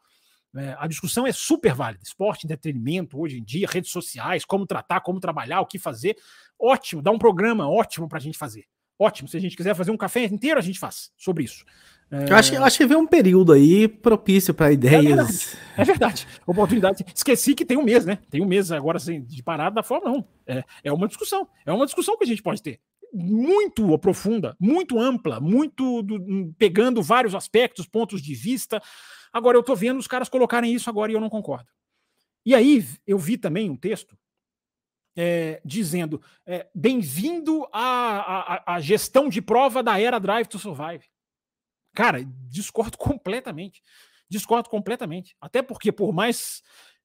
É, a discussão é super válida. Esporte, entretenimento, hoje em dia, redes sociais, como tratar, como trabalhar, o que fazer. Ótimo, dá um programa ótimo para a gente fazer. Ótimo, se a gente quiser fazer um café inteiro, a gente faz sobre isso. É... Eu, acho, eu acho que veio um período aí propício para ideias. É verdade. é verdade. Oportunidade. Esqueci que tem um mês, né? Tem um mês agora assim, de parada da Fórmula 1. É, é uma discussão. É uma discussão que a gente pode ter. Muito profunda, muito ampla, muito do, pegando vários aspectos, pontos de vista. Agora, eu tô vendo os caras colocarem isso agora e eu não concordo. E aí, eu vi também um texto é, dizendo: é, bem-vindo à, à, à gestão de prova da era Drive to Survive. Cara, discordo completamente. Discordo completamente. Até porque, por mais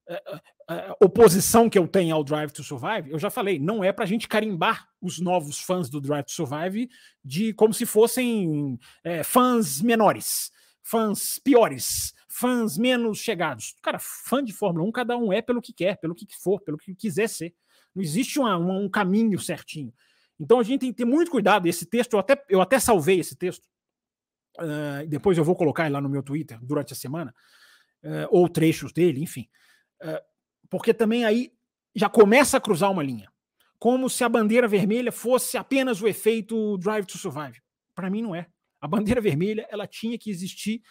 uh, uh, oposição que eu tenho ao Drive to Survive, eu já falei, não é para a gente carimbar os novos fãs do Drive to Survive de como se fossem uh, fãs menores, fãs piores, fãs menos chegados. Cara, fã de Fórmula 1, cada um é pelo que quer, pelo que for, pelo que quiser ser. Não existe uma, uma, um caminho certinho. Então a gente tem que ter muito cuidado. Esse texto, eu até, eu até salvei esse texto Uh, depois eu vou colocar lá no meu Twitter durante a semana, uh, ou trechos dele, enfim. Uh, porque também aí já começa a cruzar uma linha. Como se a bandeira vermelha fosse apenas o efeito Drive to Survive. Para mim não é. A bandeira vermelha ela tinha que existir.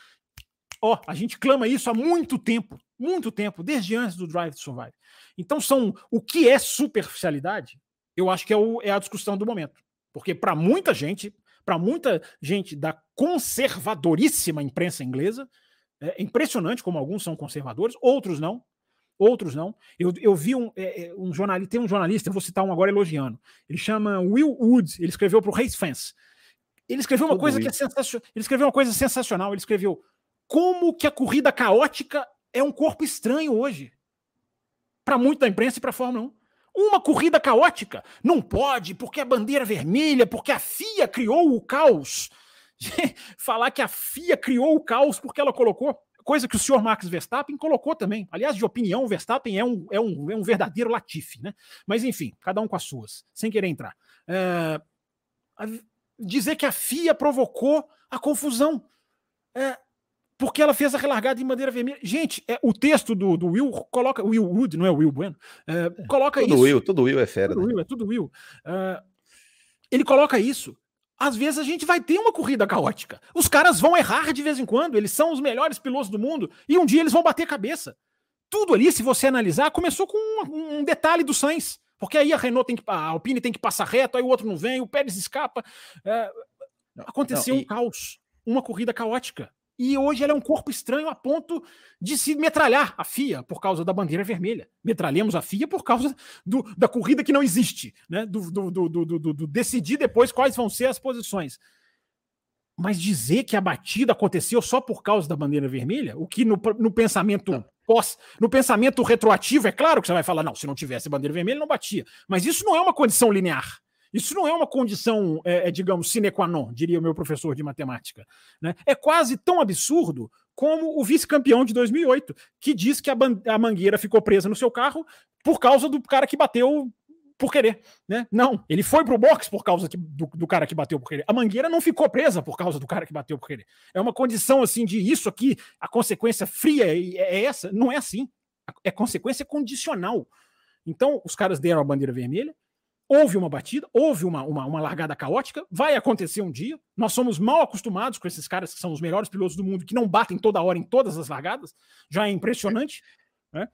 Ó, a gente clama isso há muito tempo, muito tempo, desde antes do Drive to Survive. Então são o que é superficialidade. Eu acho que é, o, é a discussão do momento, porque para muita gente para muita gente da conservadoríssima imprensa inglesa. É impressionante como alguns são conservadores, outros não. Outros não. Eu, eu vi um, é, é um jornalista, tem um jornalista, eu vou citar um agora elogiando. Ele chama Will Wood, ele escreveu para o Race Fans. Ele escreveu uma Tudo coisa isso. que é sensacional. Ele escreveu uma coisa sensacional. Ele escreveu como que a corrida caótica é um corpo estranho hoje para muito da imprensa e para a Fórmula 1. Uma corrida caótica. Não pode, porque a bandeira vermelha, porque a FIA criou o caos. Falar que a FIA criou o caos porque ela colocou, coisa que o senhor Max Verstappen colocou também. Aliás, de opinião, o Verstappen é um, é um, é um verdadeiro latife, né? Mas enfim, cada um com as suas, sem querer entrar. É, dizer que a FIA provocou a confusão. É, porque ela fez a relargada em bandeira vermelha. Gente, é, o texto do, do Will coloca. Will Wood, não é Will Bueno? É, é coloca tudo isso. Will, tudo Will é fera. Tudo né? Will, é tudo Will. Uh, ele coloca isso. Às vezes a gente vai ter uma corrida caótica. Os caras vão errar de vez em quando, eles são os melhores pilotos do mundo, e um dia eles vão bater cabeça. Tudo ali, se você analisar, começou com um, um detalhe do Sainz. Porque aí a Renault tem que. A Alpine tem que passar reto, aí o outro não vem, o Pérez escapa. É, aconteceu não, e... um caos, uma corrida caótica e hoje ela é um corpo estranho a ponto de se metralhar a FIA por causa da bandeira vermelha. Metralhemos a FIA por causa do, da corrida que não existe, né? Do, do, do, decidir depois quais vão ser as posições. Mas dizer que a batida aconteceu só por causa da bandeira vermelha, o que no, no pensamento pós, no pensamento retroativo, é claro que você vai falar, não, se não tivesse bandeira vermelha, não batia. Mas isso não é uma condição linear. Isso não é uma condição, é, é, digamos, sine qua non, diria o meu professor de matemática. Né? É quase tão absurdo como o vice-campeão de 2008, que diz que a, a mangueira ficou presa no seu carro por causa do cara que bateu por querer, né? Não, ele foi pro box por causa que, do, do, cara que bateu por querer. A mangueira não ficou presa por causa do cara que bateu por querer. É uma condição assim de isso aqui, a consequência fria é, é essa. Não é assim. É consequência condicional. Então, os caras deram a bandeira vermelha, houve uma batida, houve uma, uma, uma, largada caótica, vai acontecer um dia. Nós somos mal acostumados com esses caras que são os melhores pilotos do mundo, que não batem toda hora em todas as largadas. Já é impressionante. Né?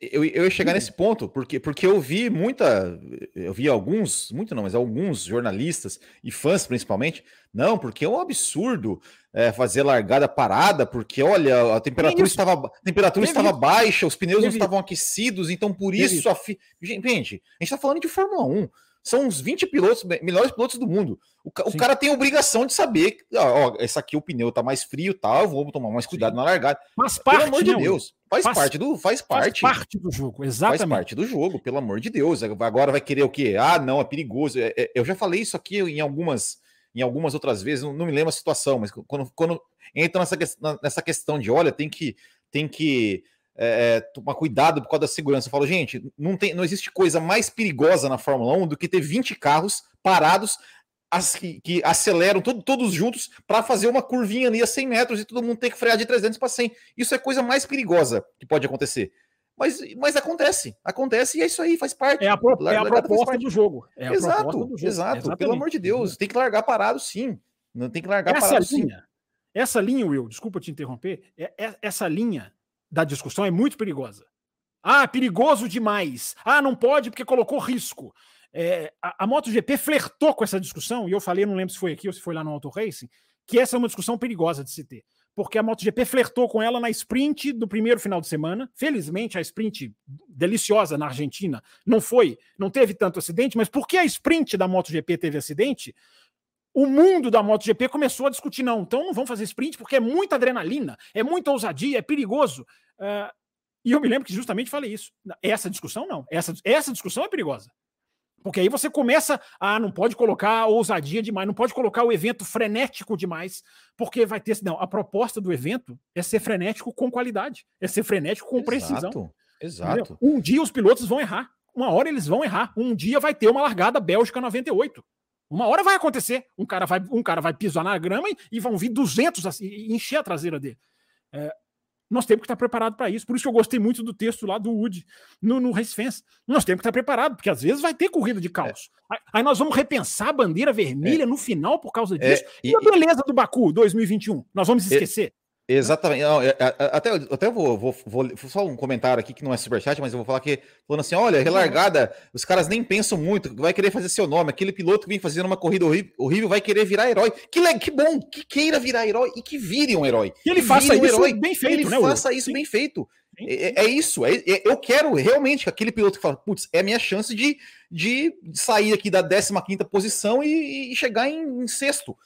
Eu, eu ia chegar nesse ponto, porque, porque eu vi muita. Eu vi alguns, muito não, mas alguns jornalistas e fãs principalmente. Não, porque é um absurdo é, fazer largada parada, porque olha, a temperatura estava, a temperatura estava baixa, os pneus não estavam aquecidos, então por isso a fi... Gente, a gente está falando de Fórmula 1. São uns 20 pilotos, melhores pilotos do mundo. O, o cara tem a obrigação de saber ó, ó, esse aqui o pneu tá mais frio, tal, tá, vou tomar mais cuidado Sim. na largada. Mas parte, pelo amor de Deus, faz, faz, parte do faz parte. Faz parte do jogo, exatamente. Faz parte do jogo, pelo amor de Deus. Agora vai querer o quê? Ah, não, é perigoso. É, é, eu já falei isso aqui em algumas em algumas outras vezes, não, não me lembro a situação, mas quando, quando entra nessa, nessa questão de olha, tem que tem que é, é, tomar cuidado por causa da segurança. Eu falo, gente, não, tem, não existe coisa mais perigosa na Fórmula 1 do que ter 20 carros parados as, que, que, aceleram todo, todos juntos para fazer uma curvinha ali a 100 metros e todo mundo tem que frear de 300 para 100. Isso é a coisa mais perigosa que pode acontecer. Mas, mas acontece, acontece e é isso aí, faz parte. É a, pro, é a proposta do jogo. É a exato, do jogo. exato. Pelo amor de Deus, tem que largar parado sim. Não tem que largar essa parado linha, sim. Essa linha, Will, desculpa te interromper, é, é, essa linha da discussão é muito perigosa. Ah, perigoso demais. Ah, não pode porque colocou risco. É, a, a MotoGP flertou com essa discussão, e eu falei, não lembro se foi aqui ou se foi lá no Auto Racing, que essa é uma discussão perigosa de se ter. Porque a MotoGP flertou com ela na sprint do primeiro final de semana. Felizmente, a sprint deliciosa na Argentina não foi, não teve tanto acidente, mas porque a sprint da MotoGP teve acidente, o mundo da MotoGP começou a discutir: não, então não vamos fazer sprint porque é muita adrenalina, é muita ousadia, é perigoso. Uh, e eu me lembro que justamente falei isso. Essa discussão não. Essa, essa discussão é perigosa. Porque aí você começa a não pode colocar ousadia demais, não pode colocar o evento frenético demais, porque vai ter. Não, a proposta do evento é ser frenético com qualidade, é ser frenético com exato, precisão. Exato. Um dia os pilotos vão errar, uma hora eles vão errar, um dia vai ter uma largada Bélgica 98. Uma hora vai acontecer. Um cara vai, um cara vai pisar na grama e, e vão vir 200 assim, e encher a traseira dele. É, nós temos que estar preparados para isso. Por isso que eu gostei muito do texto lá do Wood no, no Race Fence. Nós temos que estar preparados, porque às vezes vai ter corrida de caos. É. Aí nós vamos repensar a bandeira vermelha é. no final por causa é, disso. E, e, a beleza do Baku 2021? Nós vamos esquecer. Exatamente. Não, é, é, até até vou, vou, vou, só um comentário aqui que não é superchat, mas eu vou falar que falando assim: olha, relargada, os caras nem pensam muito, vai querer fazer seu nome. Aquele piloto que vem fazendo uma corrida horrível, horrível vai querer virar herói. Que, que bom, que queira virar herói e que vire um herói. Que ele faça um isso herói. bem feito, ele né? faça isso Sim. bem feito. É, é, isso. É, é, eu quero realmente aquele piloto que fala, putz, é a minha chance de, de sair aqui da 15 quinta posição e, e chegar em, em sexto.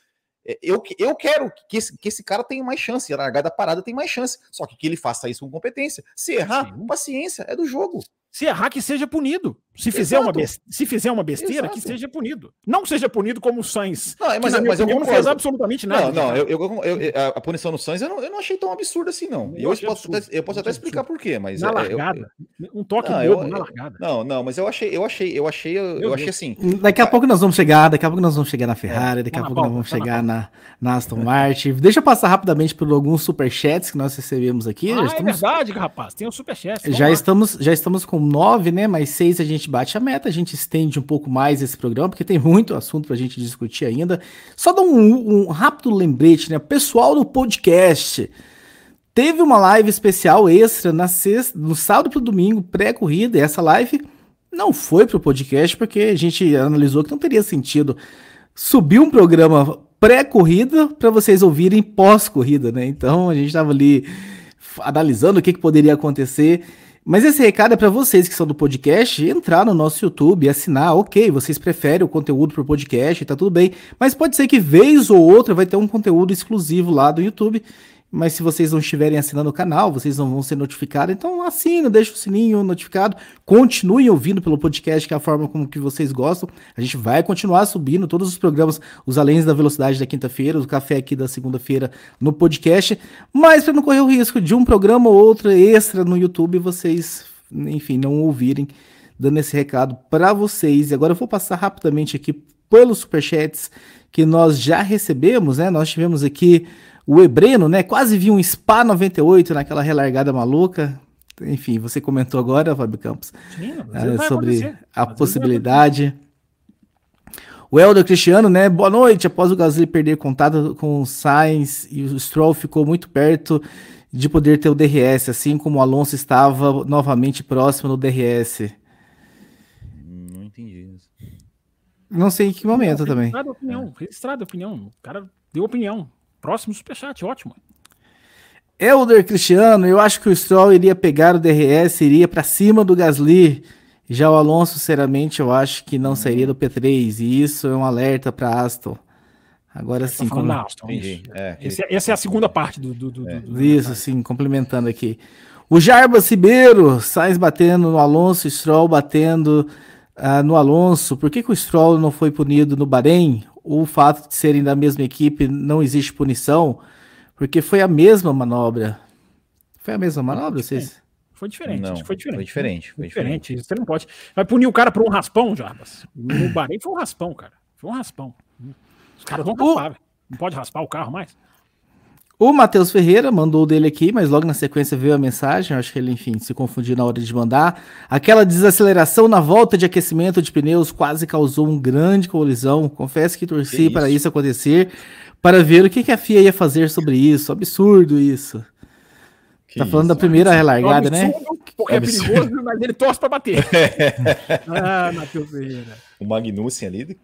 É, eu, eu quero que esse, que esse cara tenha mais chance, a largada parada tem mais chance. Só que que ele faça isso com competência. Se errar, Sim. paciência, é do jogo. Se errar, que seja punido. Se fizer, uma, se fizer uma besteira, Exato. que seja punido. Não seja punido como o Sainz. Não, mas, que, mas eu não fez absolutamente nada. Não, não, eu, eu, eu, a punição no Sainz eu não, eu não achei tão absurda assim, não. Eu, eu posso, até, eu posso até explicar por quê, mas. Na é, largada. um toque não, bobo na largada. Não, não, mas eu achei, eu achei, eu achei, eu, achei assim. Daqui a pouco nós vamos chegar, daqui a pouco nós vamos chegar na Ferrari, daqui a pouco nós vamos chegar na, na Aston Martin. Deixa eu passar rapidamente por alguns superchats que nós recebemos aqui. Ah, é verdade, rapaz. Tem um superchat. Já estamos, já estamos com nove, né? Mas seis a gente bate a meta, a gente estende um pouco mais esse programa, porque tem muito assunto pra gente discutir ainda. Só dar um, um rápido lembrete, né? Pessoal do podcast. Teve uma live especial extra na sexta, no sábado pro domingo, pré-corrida, e essa live não foi pro podcast, porque a gente analisou que não teria sentido subir um programa pré-corrida para vocês ouvirem pós-corrida, né? Então a gente estava ali analisando o que, que poderia acontecer. Mas esse recado é para vocês que são do podcast entrar no nosso YouTube assinar. Ok, vocês preferem o conteúdo pro podcast, tá tudo bem. Mas pode ser que vez ou outra vai ter um conteúdo exclusivo lá do YouTube mas se vocês não estiverem assinando o canal, vocês não vão ser notificados. Então assina, deixa o sininho notificado, continuem ouvindo pelo podcast, que é a forma como que vocês gostam. A gente vai continuar subindo todos os programas, os Além da Velocidade da quinta-feira, o Café aqui da segunda-feira no podcast, mas para não correr o risco de um programa ou outro extra no YouTube, vocês, enfim, não ouvirem dando esse recado para vocês. E agora eu vou passar rapidamente aqui pelos superchats que nós já recebemos, né? Nós tivemos aqui o Ebreno, né? Quase vi um Spa 98 naquela relargada maluca. Enfim, você comentou agora, Fábio Campos, Sim, é, sobre a possibilidade. O Helder Cristiano, né? Boa noite. Após o Gasly perder contato com o Sainz e o Stroll ficou muito perto de poder ter o DRS, assim como o Alonso estava novamente próximo do DRS. Não entendi isso. Não sei em que momento não, também. Registrada a opinião, é. registrada a opinião. O cara deu opinião. Próximo superchat, ótimo. Helder Cristiano, eu acho que o Stroll iria pegar o DRS, iria para cima do Gasly. Já o Alonso, sinceramente, eu acho que não sairia do P3, e isso é um alerta para Aston. Agora sim. Como... Aston, é, Esse, é, essa é a segunda parte do. do, do, é. do isso, sim, complementando aqui. O Jarbas Ribeiro, Sainz batendo no Alonso, Stroll batendo uh, no Alonso. Por que, que o Stroll não foi punido no Bahrein? O fato de serem da mesma equipe não existe punição? Porque foi a mesma manobra. Foi a mesma manobra, vocês? Foi diferente. Não, foi diferente. Foi diferente. Foi diferente. diferente. Você não pode. Vai punir o cara por um raspão, Jarbas. No Bahrein foi um raspão, cara. Foi um raspão. Os caras vão raspar, o... Não pode raspar o carro mais. O Matheus Ferreira mandou dele aqui, mas logo na sequência veio a mensagem. Acho que ele, enfim, se confundiu na hora de mandar. Aquela desaceleração na volta de aquecimento de pneus quase causou um grande colisão. Confesso que torci que para isso acontecer, para ver o que, que a FIA ia fazer sobre isso. Absurdo isso. Que tá falando isso, da primeira é relargada, né? Porque é perigoso, mas ele torce para bater. ah, Matheus Ferreira. O Magnussen ali.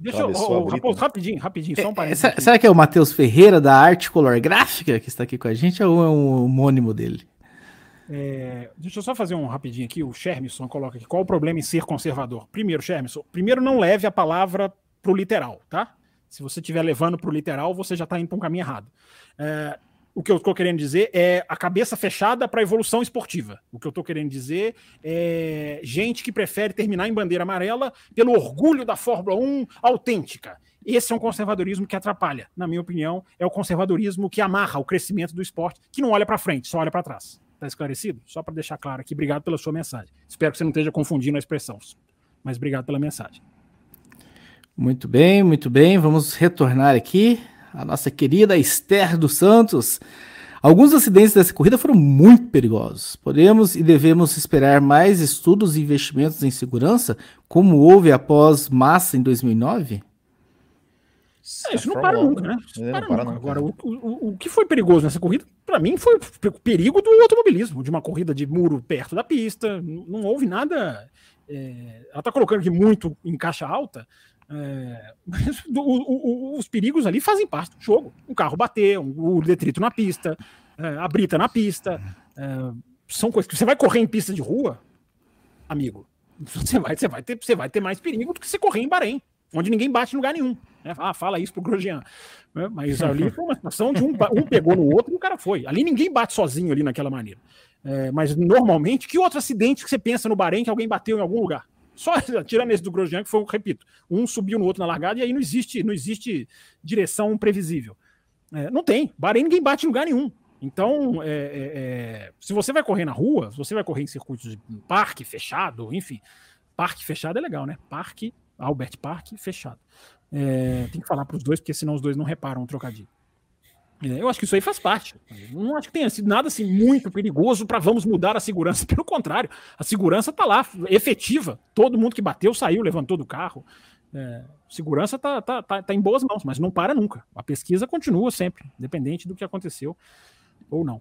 Deixa eu, oh, Raposo, rapidinho, rapidinho, só um é, parênteses. É, será que é o Matheus Ferreira da Arte Color Gráfica que está aqui com a gente ou é um homônimo dele? É, deixa eu só fazer um rapidinho aqui. O Shermisson coloca aqui. Qual o problema em ser conservador? Primeiro, Shermisson, primeiro não leve a palavra pro literal, tá? Se você estiver levando pro literal, você já está indo para um caminho errado. É, o que eu estou querendo dizer é a cabeça fechada para a evolução esportiva. O que eu estou querendo dizer é gente que prefere terminar em bandeira amarela pelo orgulho da Fórmula 1 autêntica. Esse é um conservadorismo que atrapalha, na minha opinião, é o conservadorismo que amarra o crescimento do esporte, que não olha para frente, só olha para trás. Está esclarecido? Só para deixar claro aqui, obrigado pela sua mensagem. Espero que você não esteja confundindo a expressão, mas obrigado pela mensagem. Muito bem, muito bem. Vamos retornar aqui a nossa querida Esther dos Santos. Alguns acidentes dessa corrida foram muito perigosos. Podemos e devemos esperar mais estudos e investimentos em segurança, como houve após Massa em 2009? É, isso não para nunca, né? Isso não para, não para nunca. Agora, o, o, o que foi perigoso nessa corrida, para mim, foi o perigo do automobilismo, de uma corrida de muro perto da pista. Não, não houve nada. É, ela está colocando aqui muito em caixa alta, é, o, o, os perigos ali fazem parte do jogo. Um carro bater, um, o detrito na pista, é, a brita na pista. É, são coisas que você vai correr em pista de rua, amigo. Você vai, você, vai ter, você vai ter mais perigo do que você correr em Bahrein, onde ninguém bate em lugar nenhum. Né? Ah, fala isso pro Grosjean. É, mas ali foi uma situação de um, um pegou no outro e o cara foi. Ali ninguém bate sozinho ali naquela maneira. É, mas normalmente, que outro acidente que você pensa no Bahrein que alguém bateu em algum lugar? Só tirando esse do Grosjean, que foi, repito, um subiu no outro na largada e aí não existe, não existe direção previsível. É, não tem. Bahrein ninguém bate em lugar nenhum. Então, é, é, é, se você vai correr na rua, se você vai correr em circuitos de parque fechado, enfim, parque fechado é legal, né? Parque, Albert Park fechado. É, tem que falar para os dois, porque senão os dois não reparam o trocadilho. É, eu acho que isso aí faz parte. Não acho que tenha sido nada assim muito perigoso para vamos mudar a segurança. Pelo contrário, a segurança está lá, efetiva. Todo mundo que bateu saiu, levantou do carro. É, segurança está tá, tá, tá em boas mãos, mas não para nunca. A pesquisa continua sempre, independente do que aconteceu ou não.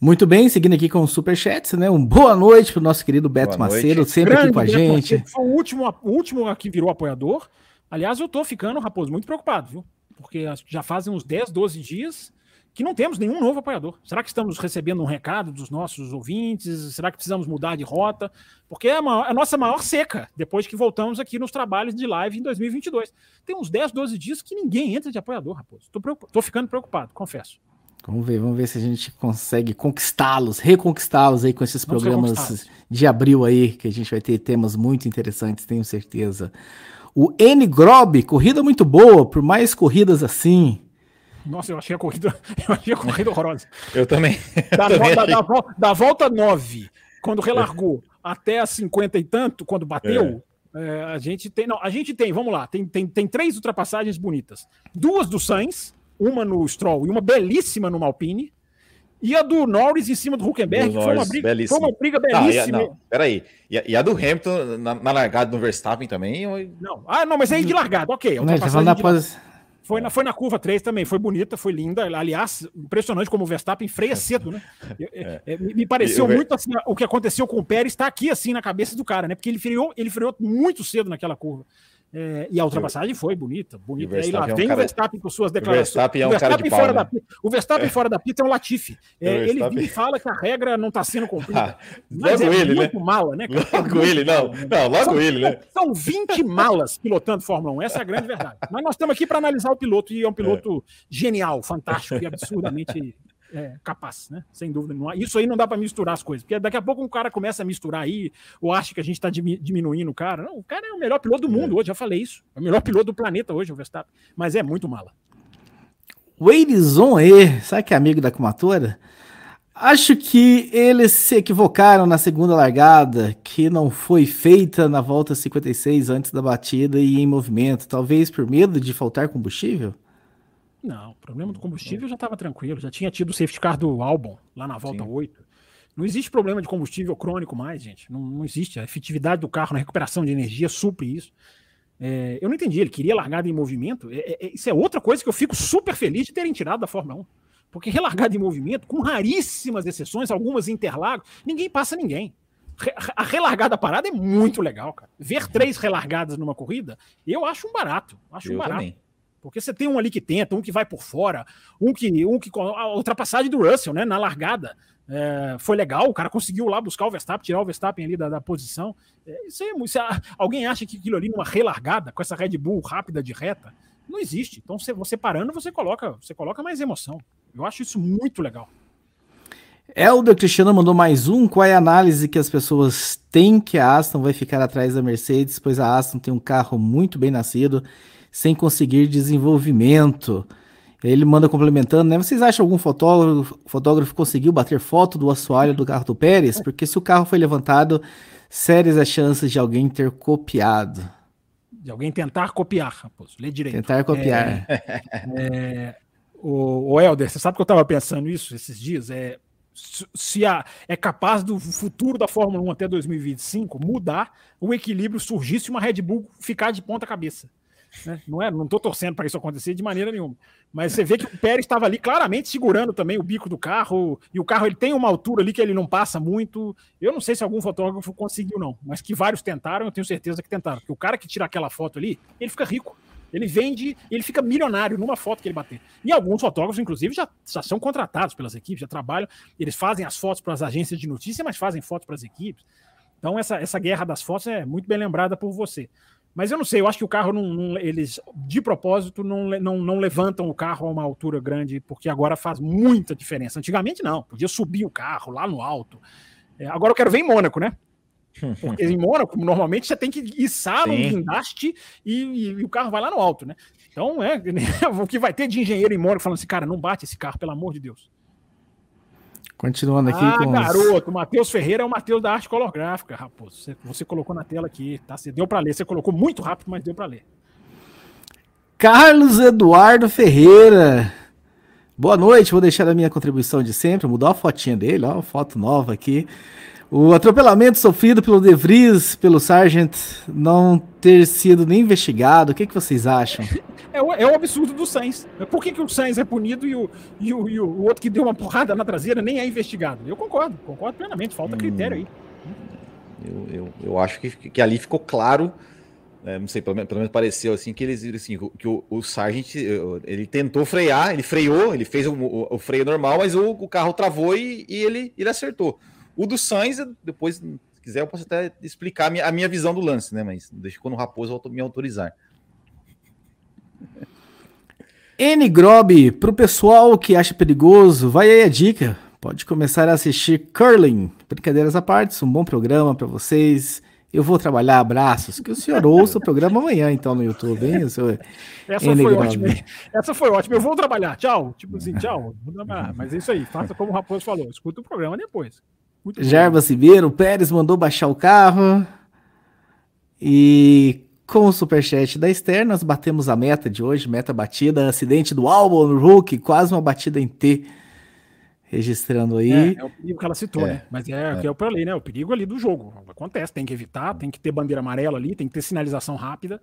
Muito bem, seguindo aqui com o Superchats, né? Um boa noite para o nosso querido Beto Macedo, sempre Grande aqui com a gente. Foi o último, o último que virou apoiador. Aliás, eu estou ficando, Raposo, muito preocupado, viu? Porque já fazem uns 10, 12 dias que não temos nenhum novo apoiador. Será que estamos recebendo um recado dos nossos ouvintes? Será que precisamos mudar de rota? Porque é a, maior, a nossa maior seca, depois que voltamos aqui nos trabalhos de live em 2022. Tem uns 10, 12 dias que ninguém entra de apoiador, Raposo. Estou ficando preocupado, confesso. Vamos ver, vamos ver se a gente consegue conquistá-los, reconquistá-los aí com esses vamos programas de abril aí, que a gente vai ter temas muito interessantes, tenho certeza. O N Grob, corrida muito boa, por mais corridas assim. Nossa, eu achei a corrida, eu achei a corrida horrorosa. Eu também. Da, eu também da, da, da, volta 9, quando relargou, até a 50 e tanto, quando bateu, é. É, a gente tem. Não, a gente tem, vamos lá, tem, tem, tem três ultrapassagens bonitas. Duas do Sainz, uma no Stroll e uma belíssima no Alpine. E a do Norris em cima do Huckenberg, do foi, uma briga, belíssima. foi uma briga belíssima. Não, não, peraí. E a, e a do Hamilton na, na, largada do Verstappen também? Ou... Não, ah, não, mas aí de largada, ok. Não, tá falando de... Foi na, foi na curva 3 também, foi bonita, foi linda. Aliás, impressionante como o Verstappen freia cedo, né? É. É, me pareceu muito assim, o que aconteceu com o Pérez está aqui assim na cabeça do cara, né? Porque ele freou, ele freou muito cedo naquela curva. É, e a ultrapassagem foi bonita, bonita. E aí lá é um vem cara... o Verstappen com suas declarações. O Verstappen, é um o Verstappen fora pau, da né? O Verstappen é. fora da pista é um Latifi. É, ele Verstappen... fala que a regra não está sendo cumprida. mas logo é ele, muito né? mala, né? Logo ele, não. Não, logo são, ele, né? São 20 malas pilotando Fórmula 1, essa é a grande verdade. Mas nós estamos aqui para analisar o piloto e é um piloto genial, fantástico e absurdamente é, capaz, né? Sem dúvida nenhuma. Isso aí não dá para misturar as coisas, porque daqui a pouco um cara começa a misturar aí, ou acha que a gente está diminuindo o cara. Não, o cara é o melhor piloto do mundo é. hoje, já falei isso. É o melhor piloto do planeta hoje, o Verstappen. Mas é muito mala. O Erizon E, sabe que é amigo da Kumatora? Acho que eles se equivocaram na segunda largada, que não foi feita na volta 56 antes da batida e em movimento, talvez por medo de faltar combustível? Não, o problema do combustível já estava tranquilo, já tinha tido o safety car do álbum lá na volta Sim. 8. Não existe problema de combustível crônico mais, gente. Não, não existe. A efetividade do carro na recuperação de energia supre isso. É, eu não entendi, ele queria largada em movimento. É, é, isso é outra coisa que eu fico super feliz de terem tirado da Fórmula 1. Porque relargada em movimento, com raríssimas exceções, algumas interlagos, ninguém passa ninguém. A relargada parada é muito legal, cara. Ver três relargadas numa corrida, eu acho um barato. Acho eu um barato. Também. Porque você tem um ali que tenta, um que vai por fora, um que. Um que a ultrapassagem do Russell, né? Na largada. É, foi legal, o cara conseguiu lá buscar o Verstappen, tirar o Verstappen ali da, da posição. É, isso aí, isso, alguém acha que aquilo ali numa relargada, com essa Red Bull rápida de reta, não existe. Então você, você parando, você coloca, você coloca mais emoção. Eu acho isso muito legal. Helder Cristiano mandou mais um. Qual é a análise que as pessoas têm que a Aston vai ficar atrás da Mercedes, pois a Aston tem um carro muito bem nascido sem conseguir desenvolvimento. Ele manda complementando, né? Vocês acham algum fotógrafo, fotógrafo conseguiu bater foto do assoalho do carro do Pérez? Porque se o carro foi levantado, sérias as chances de alguém ter copiado. De alguém tentar copiar, Raposo. Lê direito. Tentar copiar. É, é, o, o Helder, você sabe que eu estava pensando isso esses dias? É, se a, é capaz do futuro da Fórmula 1 até 2025 mudar, o equilíbrio surgisse uma Red Bull ficar de ponta cabeça. Né? Não é, não estou torcendo para isso acontecer de maneira nenhuma. Mas você vê que o Pérez estava ali claramente segurando também o bico do carro, e o carro ele tem uma altura ali que ele não passa muito. Eu não sei se algum fotógrafo conseguiu, não, mas que vários tentaram, eu tenho certeza que tentaram. Porque o cara que tira aquela foto ali, ele fica rico. Ele vende, ele fica milionário numa foto que ele bater. E alguns fotógrafos, inclusive, já, já são contratados pelas equipes, já trabalham, eles fazem as fotos para as agências de notícia, mas fazem fotos para as equipes. Então, essa, essa guerra das fotos é muito bem lembrada por você. Mas eu não sei, eu acho que o carro não, não, eles de propósito não, não, não levantam o carro a uma altura grande, porque agora faz muita diferença. Antigamente não, podia subir o carro lá no alto. É, agora eu quero ver em Mônaco, né? Porque em Mônaco, normalmente você tem que içar um guindaste e, e, e, o carro vai lá no alto, né? Então, é o que vai ter de engenheiro em Mônaco falando assim, cara, não bate esse carro, pelo amor de Deus. Continuando aqui ah, com garoto, o Matheus Ferreira é o Matheus da arte colográfica, Raposo. Você, você colocou na tela aqui, tá? Você deu para ler, você colocou muito rápido, mas deu para ler. Carlos Eduardo Ferreira. Boa noite, vou deixar a minha contribuição de sempre, mudar a fotinha dele, ó, foto nova aqui. O atropelamento sofrido pelo De Vries, pelo Sargent, não ter sido nem investigado, o que, que vocês acham? É o, é o absurdo do Sainz. Por que, que o Sainz é punido e o, e, o, e o outro que deu uma porrada na traseira nem é investigado? Eu concordo, concordo plenamente, falta hum, critério aí. Eu, eu, eu acho que, que ali ficou claro, é, não sei, pelo menos, pelo menos, pareceu assim, que eles assim, que o, o Sargent ele tentou frear, ele freou, ele fez o, o, o freio normal, mas o, o carro travou e, e, ele, ele acertou. O do Sainz, depois, se quiser, eu posso até explicar a minha, a minha visão do lance, né? Mas deixa quando o Raposo me autorizar. N Grob, pro pessoal que acha perigoso, vai aí a dica. Pode começar a assistir Curling. Brincadeiras à parte, um bom programa para vocês. Eu vou trabalhar, abraços. Que o senhor ouça o programa amanhã, então, no YouTube, hein? Essa N foi ótima. Essa foi ótima. Eu vou trabalhar. Tchau. Tipo assim, tchau. Mas é isso aí. Faça como o Raposo falou. Escuta o programa depois. Muito Jarbas Ribeiro, o Pérez mandou baixar o carro. E com o superchat da Esther, nós batemos a meta de hoje, meta batida, acidente do álbum no Hulk, quase uma batida em T. Registrando aí. É, é o perigo que ela citou, é, né? Mas é, é. é o para ali, né? O perigo ali do jogo. Acontece, tem que evitar, tem que ter bandeira amarela ali, tem que ter sinalização rápida.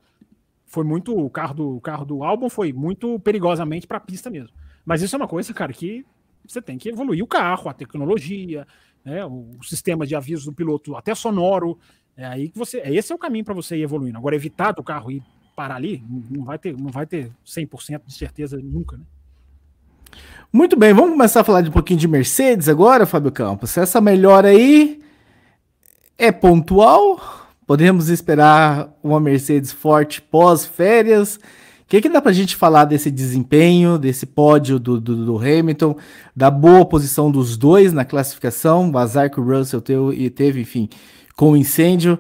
Foi muito. O carro do, o carro do álbum foi muito perigosamente para a pista mesmo. Mas isso é uma coisa, cara, que você tem que evoluir o carro, a tecnologia, né, o sistema de aviso do piloto, até sonoro. É aí que você. Esse é o caminho para você ir evoluindo. Agora, evitar do carro ir parar ali, não vai ter, não vai ter 100% de certeza nunca, né? Muito bem, vamos começar a falar de um pouquinho de Mercedes agora, Fábio Campos. Essa melhora aí é pontual? Podemos esperar uma Mercedes forte pós-férias? O que, que dá para a gente falar desse desempenho, desse pódio do, do, do, Hamilton, da boa posição dos dois na classificação, o azar que o Russell teve, teve enfim, com o incêndio? O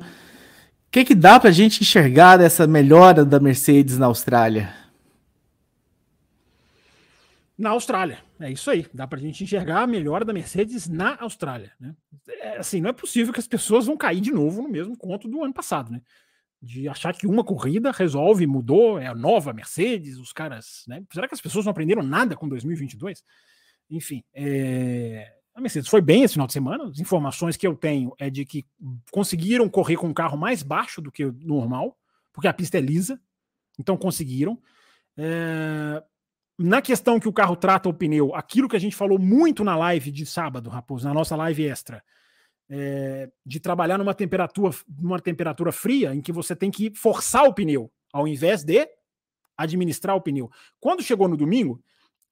que, que dá para a gente enxergar dessa melhora da Mercedes na Austrália? na Austrália. É isso aí. Dá para a gente enxergar a melhora da Mercedes na Austrália. Né? É, assim, não é possível que as pessoas vão cair de novo no mesmo conto do ano passado, né? De achar que uma corrida resolve, mudou, é a nova Mercedes, os caras. Né? Será que as pessoas não aprenderam nada com 2022? Enfim, é... a Mercedes foi bem esse final de semana. As informações que eu tenho é de que conseguiram correr com um carro mais baixo do que o normal, porque a pista é lisa, então conseguiram. É na questão que o carro trata o pneu, aquilo que a gente falou muito na live de sábado, Raposo, na nossa live extra, é, de trabalhar numa temperatura, numa temperatura fria, em que você tem que forçar o pneu, ao invés de administrar o pneu. Quando chegou no domingo,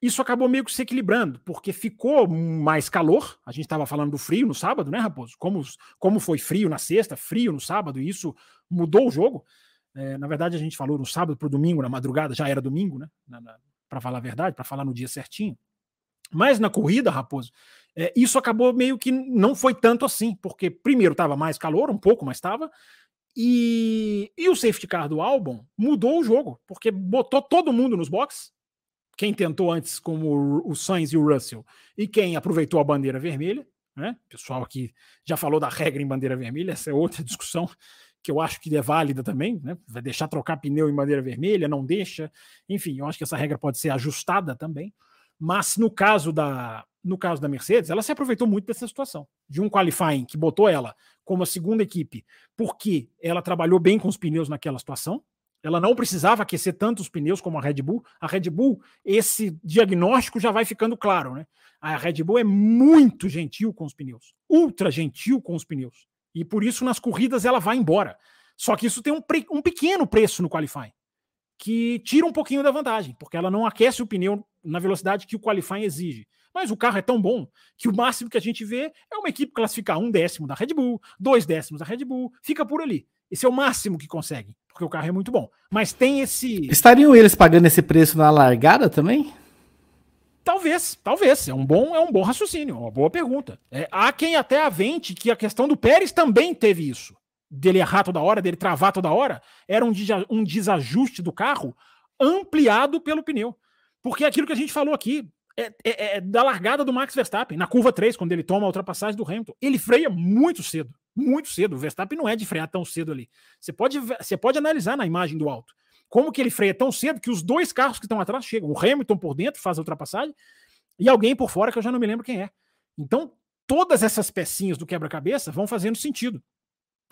isso acabou meio que se equilibrando, porque ficou mais calor. A gente estava falando do frio no sábado, né, Raposo? Como, como foi frio na sexta, frio no sábado, e isso mudou o jogo. É, na verdade, a gente falou no sábado para o domingo, na madrugada, já era domingo, né? Para falar a verdade, para falar no dia certinho. Mas na corrida, Raposo, é, isso acabou meio que não foi tanto assim, porque primeiro estava mais calor, um pouco, mas estava, e, e o safety car do álbum mudou o jogo, porque botou todo mundo nos boxes, quem tentou antes, como o, Sainz e o Russell, e quem aproveitou a bandeira vermelha, né? O pessoal aqui já falou da regra em bandeira vermelha, essa é outra discussão que eu acho que é válida também, né? Vai deixar trocar pneu em bandeira vermelha, não deixa. Enfim, eu acho que essa regra pode ser ajustada também. Mas no caso da no caso da Mercedes, ela se aproveitou muito dessa situação, de um qualifying que botou ela como a segunda equipe, porque ela trabalhou bem com os pneus naquela situação. Ela não precisava aquecer tanto os pneus como a Red Bull. A Red Bull, esse diagnóstico já vai ficando claro, né? A Red Bull é muito gentil com os pneus, ultra gentil com os pneus. E por isso, nas corridas, ela vai embora. Só que isso tem um, um pequeno preço no qualifying, que tira um pouquinho da vantagem, porque ela não aquece o pneu na velocidade que o qualifying exige. Mas o carro é tão bom que o máximo que a gente vê é uma equipe classificar um décimo da Red Bull, dois décimos da Red Bull, fica por ali. Esse é o máximo que consegue, porque o carro é muito bom. Mas tem esse. Estariam eles pagando esse preço na largada também? Talvez, talvez. É um bom, é um bom raciocínio, uma boa pergunta. É, há quem até avente que a questão do Pérez também teve isso. Dele errar toda hora, dele travar toda hora. Era um, um desajuste do carro ampliado pelo pneu. Porque é aquilo que a gente falou aqui, é, é, é, da largada do Max Verstappen, na curva 3, quando ele toma a ultrapassagem do Hamilton. Ele freia muito cedo, muito cedo. O Verstappen não é de frear tão cedo ali. Você pode, você pode analisar na imagem do alto. Como que ele freia tão cedo que os dois carros que estão atrás chegam? O Hamilton por dentro faz a ultrapassagem e alguém por fora que eu já não me lembro quem é. Então, todas essas pecinhas do quebra-cabeça vão fazendo sentido.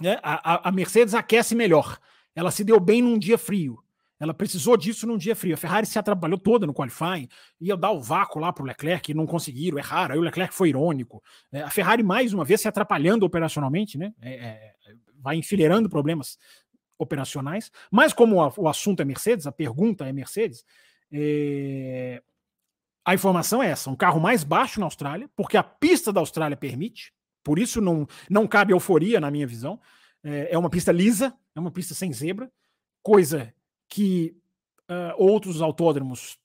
Né? A, a, a, Mercedes aquece melhor. Ela se deu bem num dia frio. Ela precisou disso num dia frio. A Ferrari se atrapalhou toda no qualifying, ia dar o vácuo lá para o Leclerc, não conseguiram, erraram. Aí o Leclerc foi irônico. É, a Ferrari, mais uma vez, se atrapalhando operacionalmente, né? É, é, vai enfileirando problemas operacionais, mas como o assunto é Mercedes, a pergunta é Mercedes, é... a informação é essa: um carro mais baixo na Austrália, porque a pista da Austrália permite, por isso não, não cabe euforia na minha visão. É, é uma pista lisa, é uma pista sem zebra, coisa que uh, outros autódromos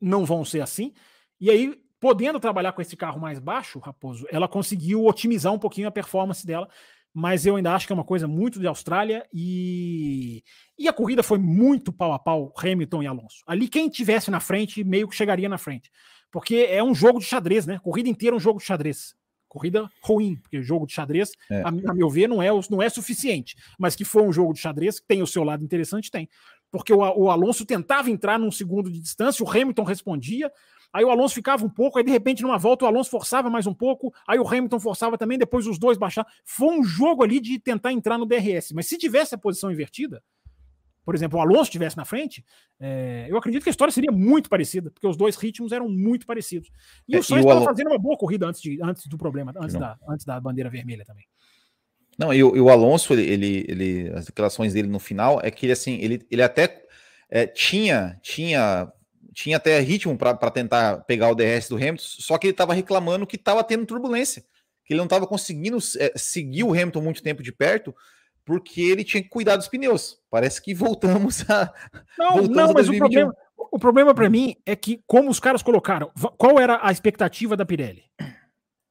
não vão ser assim. E aí, podendo trabalhar com esse carro mais baixo, Raposo, ela conseguiu otimizar um pouquinho a performance dela mas eu ainda acho que é uma coisa muito de Austrália e, e a corrida foi muito pau a pau Hamilton e Alonso. Ali quem tivesse na frente meio que chegaria na frente, porque é um jogo de xadrez, né? Corrida inteira é um jogo de xadrez. Corrida ruim, porque jogo de xadrez, é. a, a, meu ver, não é, não é suficiente. Mas que foi um jogo de xadrez que tem o seu lado interessante, tem. Porque o, o Alonso tentava entrar num segundo de distância, o Hamilton respondia, aí o Alonso ficava um pouco, aí de repente numa volta o Alonso forçava mais um pouco, aí o Hamilton forçava também, depois os dois baixavam. Foi um jogo ali de tentar entrar no DRS. Mas se tivesse a posição invertida, por exemplo, o Alonso estivesse na frente, é, eu acredito que a história seria muito parecida, porque os dois ritmos eram muito parecidos. E é, o Sainz estava Alonso... fazendo uma boa corrida antes, de, antes do problema, antes da, antes da bandeira vermelha também. Não, e o, e o Alonso, ele, ele, ele, as declarações dele no final é que ele assim, ele, ele até é, tinha, tinha, tinha até ritmo para tentar pegar o DRS do Hamilton, só que ele estava reclamando que estava tendo turbulência, que ele não estava conseguindo é, seguir o Hamilton muito tempo de perto, porque ele tinha que cuidar dos pneus. Parece que voltamos a. Não, voltamos não, mas o problema, o problema para mim é que, como os caras colocaram, qual era a expectativa da Pirelli?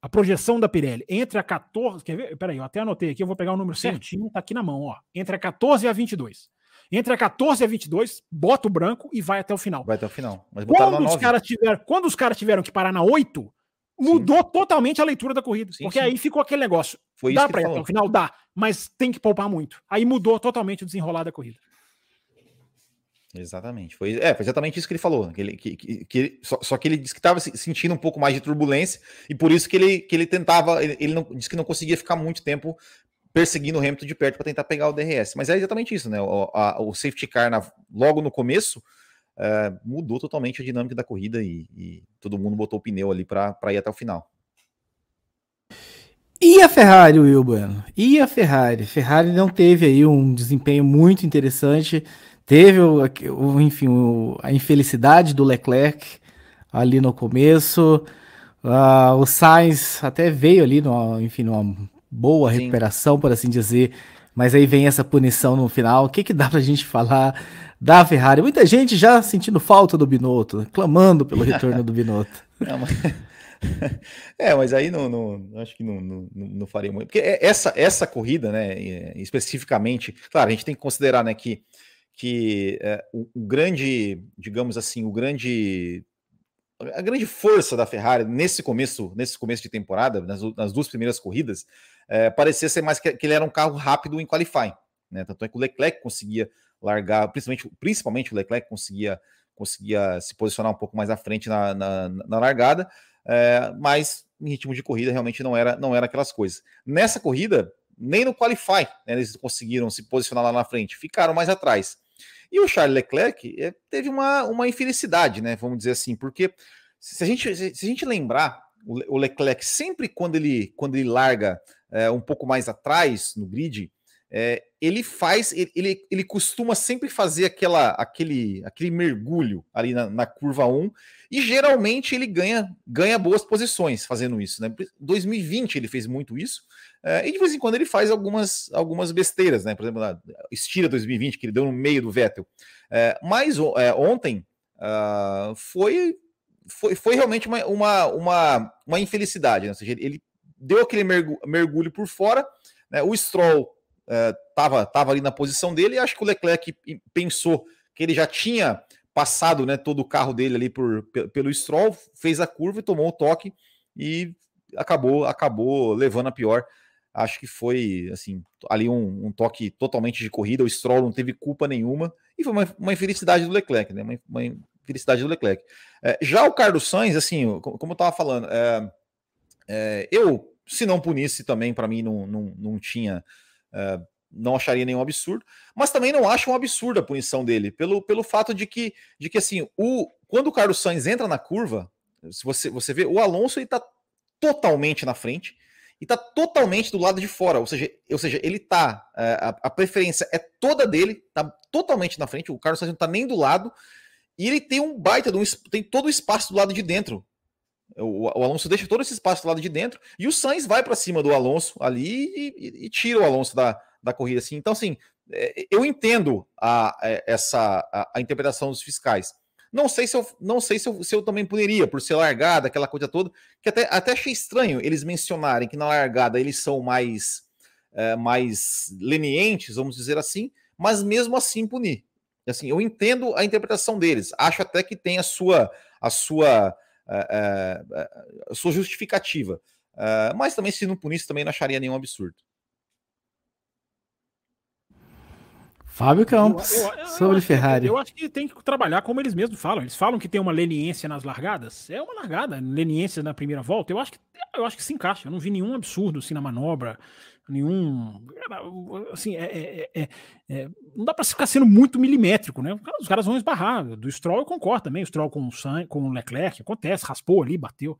A projeção da Pirelli entre a 14. Quer ver? Peraí, eu até anotei aqui, eu vou pegar o número certinho, tá aqui na mão, ó. Entre a 14 e a 22. Entre a 14 e a 22, bota o branco e vai até o final. Vai até o final. quando, os caras tiveram, quando os caras tiveram que parar na 8, mudou Sim. totalmente a leitura da corrida. Sim, porque sim. aí ficou aquele negócio. Foi dá para ir até o final? Dá, mas tem que poupar muito. Aí mudou totalmente o desenrolar da corrida. Exatamente. Foi, é, foi exatamente isso que ele falou. Que ele, que, que, que só, só, que ele disse que estava sentindo um pouco mais de turbulência e por isso que ele, que ele tentava. Ele, ele não, disse que não conseguia ficar muito tempo perseguindo o Hamilton de perto para tentar pegar o DRS. Mas é exatamente isso, né? O, a, o safety car na, logo no começo é, mudou totalmente a dinâmica da corrida e, e todo mundo botou o pneu ali para ir até o final. E a Ferrari, Will Bueno? E a Ferrari? Ferrari não teve aí um desempenho muito interessante. Teve, o, o enfim, o, a infelicidade do Leclerc ali no começo. Uh, o Sainz até veio ali, no, enfim, numa boa Sim. recuperação, por assim dizer. Mas aí vem essa punição no final. O que, que dá pra gente falar da Ferrari. Muita gente já sentindo falta do Binotto, clamando pelo retorno do Binotto. Não, mas... É, mas aí não, não acho que não, não, não, faria muito. Porque é, essa, essa corrida, né, especificamente, claro, a gente tem que considerar né, que, que é, o, o, grande, digamos assim, o grande. A grande força da Ferrari nesse começo, nesse começo de temporada, nas, nas duas primeiras corridas, é, parecia ser mais que, que ele era um carro rápido em qualifying. Né? Tanto é que o Leclerc conseguia largar, principalmente, principalmente o Leclerc conseguia, conseguia se posicionar um pouco mais à frente na, na, na largada, é, mas em ritmo de corrida realmente não era, não era aquelas coisas. Nessa corrida, nem no Qualify né, eles conseguiram se posicionar lá na frente, ficaram mais atrás. E o Charles Leclerc é, teve uma, uma infelicidade, né? Vamos dizer assim, porque se a gente, se a gente lembrar, o, Leclerc sempre quando ele, quando ele larga é, um pouco mais atrás no grid, é, ele faz, ele, ele costuma sempre fazer aquela, aquele, aquele mergulho ali na, na, curva 1 e geralmente ele ganha, ganha boas posições fazendo isso. Né? 2020 ele fez muito isso é, e de vez em quando ele faz algumas, algumas besteiras, né? por exemplo, na Estira 2020 que ele deu no meio do Vettel. É, mas é, ontem uh, foi, foi, foi realmente uma, uma, uma, uma infelicidade, né? ou seja, ele deu aquele mergulho por fora, né? o Stroll estava é, tava ali na posição dele, e acho que o Leclerc pensou que ele já tinha passado né, todo o carro dele ali por, pelo Stroll, fez a curva e tomou o toque e acabou acabou levando a pior. Acho que foi assim ali um, um toque totalmente de corrida. O Stroll não teve culpa nenhuma e foi uma, uma infelicidade do Leclerc, né? Uma, uma infelicidade do Leclerc. É, já o Carlos Sainz, assim, como eu estava falando, é, é, eu se não punisse também para mim não, não, não tinha não acharia nenhum absurdo, mas também não acho um absurdo a punição dele, pelo, pelo fato de que, de que assim, o, quando o Carlos Sainz entra na curva, se você, você vê, o Alonso está totalmente na frente e está totalmente do lado de fora, ou seja, ou seja ele está, é, a, a, preferência é toda dele, está totalmente na frente, o Carlos Sainz não está nem do lado, e ele tem um baita, um, tem todo o espaço do lado de dentro, o, o, Alonso deixa todo esse espaço do lado de dentro e o Sainz vai para cima do Alonso ali e, e, e, tira o Alonso da, da corrida. Assim. Então, assim, é, eu entendo a, é, essa a, a, interpretação dos fiscais. Não sei se eu não sei se eu, se eu também poderia, por ser largada, aquela coisa toda, que até, até achei estranho eles mencionarem que na largada eles são mais, é, mais lenientes, vamos dizer assim, mas mesmo assim punir. Assim, eu entendo a interpretação deles. Acho até que tem a sua a sua a, a, a sua justificativa. Mas também, se não punisse, também não acharia nenhum absurdo. Fábio Campos, eu, eu, eu, sobre Ferrari. Eu acho que tem que trabalhar como eles mesmos falam. Eles falam que tem uma leniência nas largadas. É uma largada, leniência na primeira volta. Eu acho que, eu acho que se encaixa. Eu não vi nenhum absurdo assim na manobra, nenhum. Assim, é, é, é, é não dá para ficar sendo muito milimétrico, né? Os caras vão esbarrar. Do Stroll eu concordo também. O Stroll com o, San, com o Leclerc, acontece, raspou ali, bateu.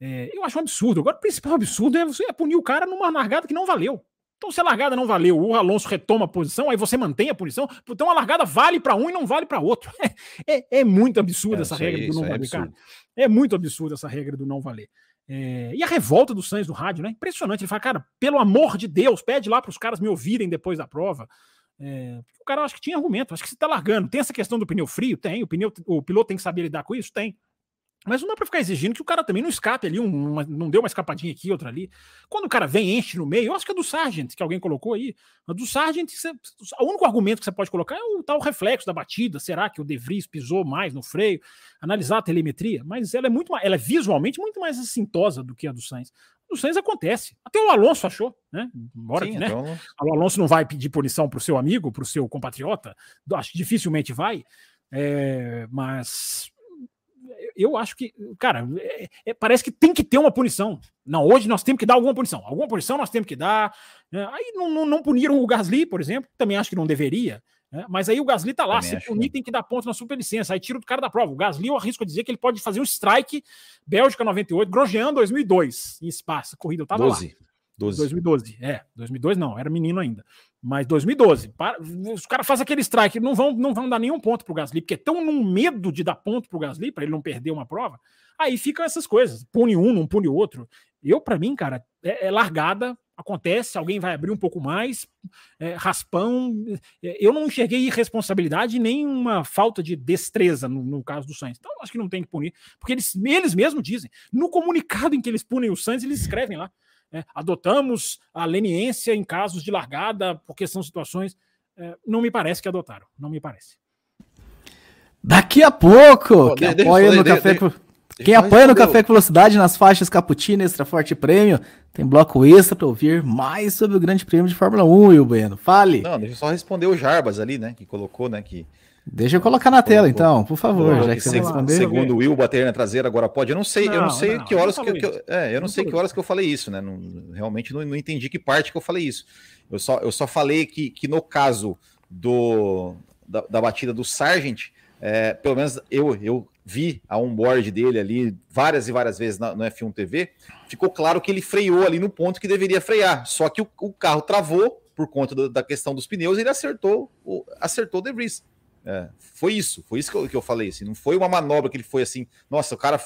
É, eu acho um absurdo. Agora, o principal absurdo é você punir o cara numa largada que não valeu. Então, se a largada não valeu, o Alonso retoma a posição, aí você mantém a punição. Então, a largada vale para um e não vale para outro. É, é, muito absurda é, essa regra do não é valer, cara. É muito absurda essa regra do não valer. É, e a revolta do Sainz no rádio, né? Impressionante. Ele fala, cara, pelo amor de Deus, pede lá para os caras me ouvirem depois da prova. É, o cara acho que tinha argumento, acho que você está largando. Tem essa questão do pneu frio? Tem. O, pneu, o piloto tem que saber lidar com isso? Tem. Mas não dá para ficar exigindo que o cara também não escape ali, um, uma, não deu uma escapadinha aqui, outra ali. Quando o cara vem, enche no meio, eu acho que é do Sargent, que alguém colocou aí. A do Sargent, você, o único argumento que você pode colocar é o tal reflexo da batida. Será que o De Vries pisou mais no freio? Analisar a telemetria. Mas ela é muito ela é visualmente muito mais assintosa do que a do Sainz. A do Sainz acontece. Até o Alonso achou, né? Embora Sim, que, né? Então... O Alonso não vai pedir punição para o seu amigo, para o seu compatriota. Acho que dificilmente vai. É, mas eu acho que, cara, é, é, parece que tem que ter uma punição. Não, hoje nós temos que dar alguma punição. Alguma punição nós temos que dar. Né? Aí não, não, não, puniram o Gasly, por exemplo, também acho que não deveria. Né? Mas aí o Gasly tá lá, também se punir, tem que dar ponto na superlicença. Aí tira o cara da prova. O Gasly, eu arrisco a dizer que ele pode fazer um strike Bélgica 98, Grosjean 2002, em espaço, corrida. Eu tava 12. lá. 12. 2012, é. 2002 não, era menino ainda. Mas 2012, para, os caras fazem aquele strike, não vão, não vão dar nenhum ponto pro Gasly, porque estão num medo de dar ponto pro Gasly, para ele não perder uma prova. Aí ficam essas coisas, pune um, não pune outro. Eu, para mim, cara, é, é, largada, acontece, alguém vai abrir um pouco mais, é, raspão. É, eu não enxerguei irresponsabilidade nem uma falta de destreza no, no, caso do Sainz. Então, acho que não tem que punir, porque eles, eles mesmos dizem. No comunicado em que eles punem o Sainz, eles escrevem lá é, adotamos a leniência em casos de largada, porque são situações. É, não me parece que adotaram, não me parece. Daqui a pouco, quem apoia no café com... Quem apoia no Café com Velocidade nas faixas Cappuccino, Extra Forte Prêmio, tem bloco extra para ouvir mais sobre o Grande Prêmio de Fórmula 1, Will Bueno. Fale. Não, deixa eu só responder o Jarbas ali, né, que colocou, né, que Deixa eu colocar na tela, então, por favor, já que você respondeu. Segundo o Will, bater na traseira agora pode. Eu não sei, não, eu não sei não, que horas que, que, eu, é, eu não, não sei que horas que eu falei isso, né? Não, realmente não, não entendi que parte que eu falei isso. Eu só, eu só falei que, que no caso do, da, da batida do Sargent, é, pelo menos eu, eu vi a onboard dele ali várias e várias vezes na, no F1 TV, ficou claro que ele freou ali no ponto que deveria frear. Só que o, o carro travou por conta do, da questão dos pneus e ele acertou, o, acertou o De Vries. É, foi isso, foi isso que eu, que eu falei. Assim, não foi uma manobra que ele foi assim, nossa, o cara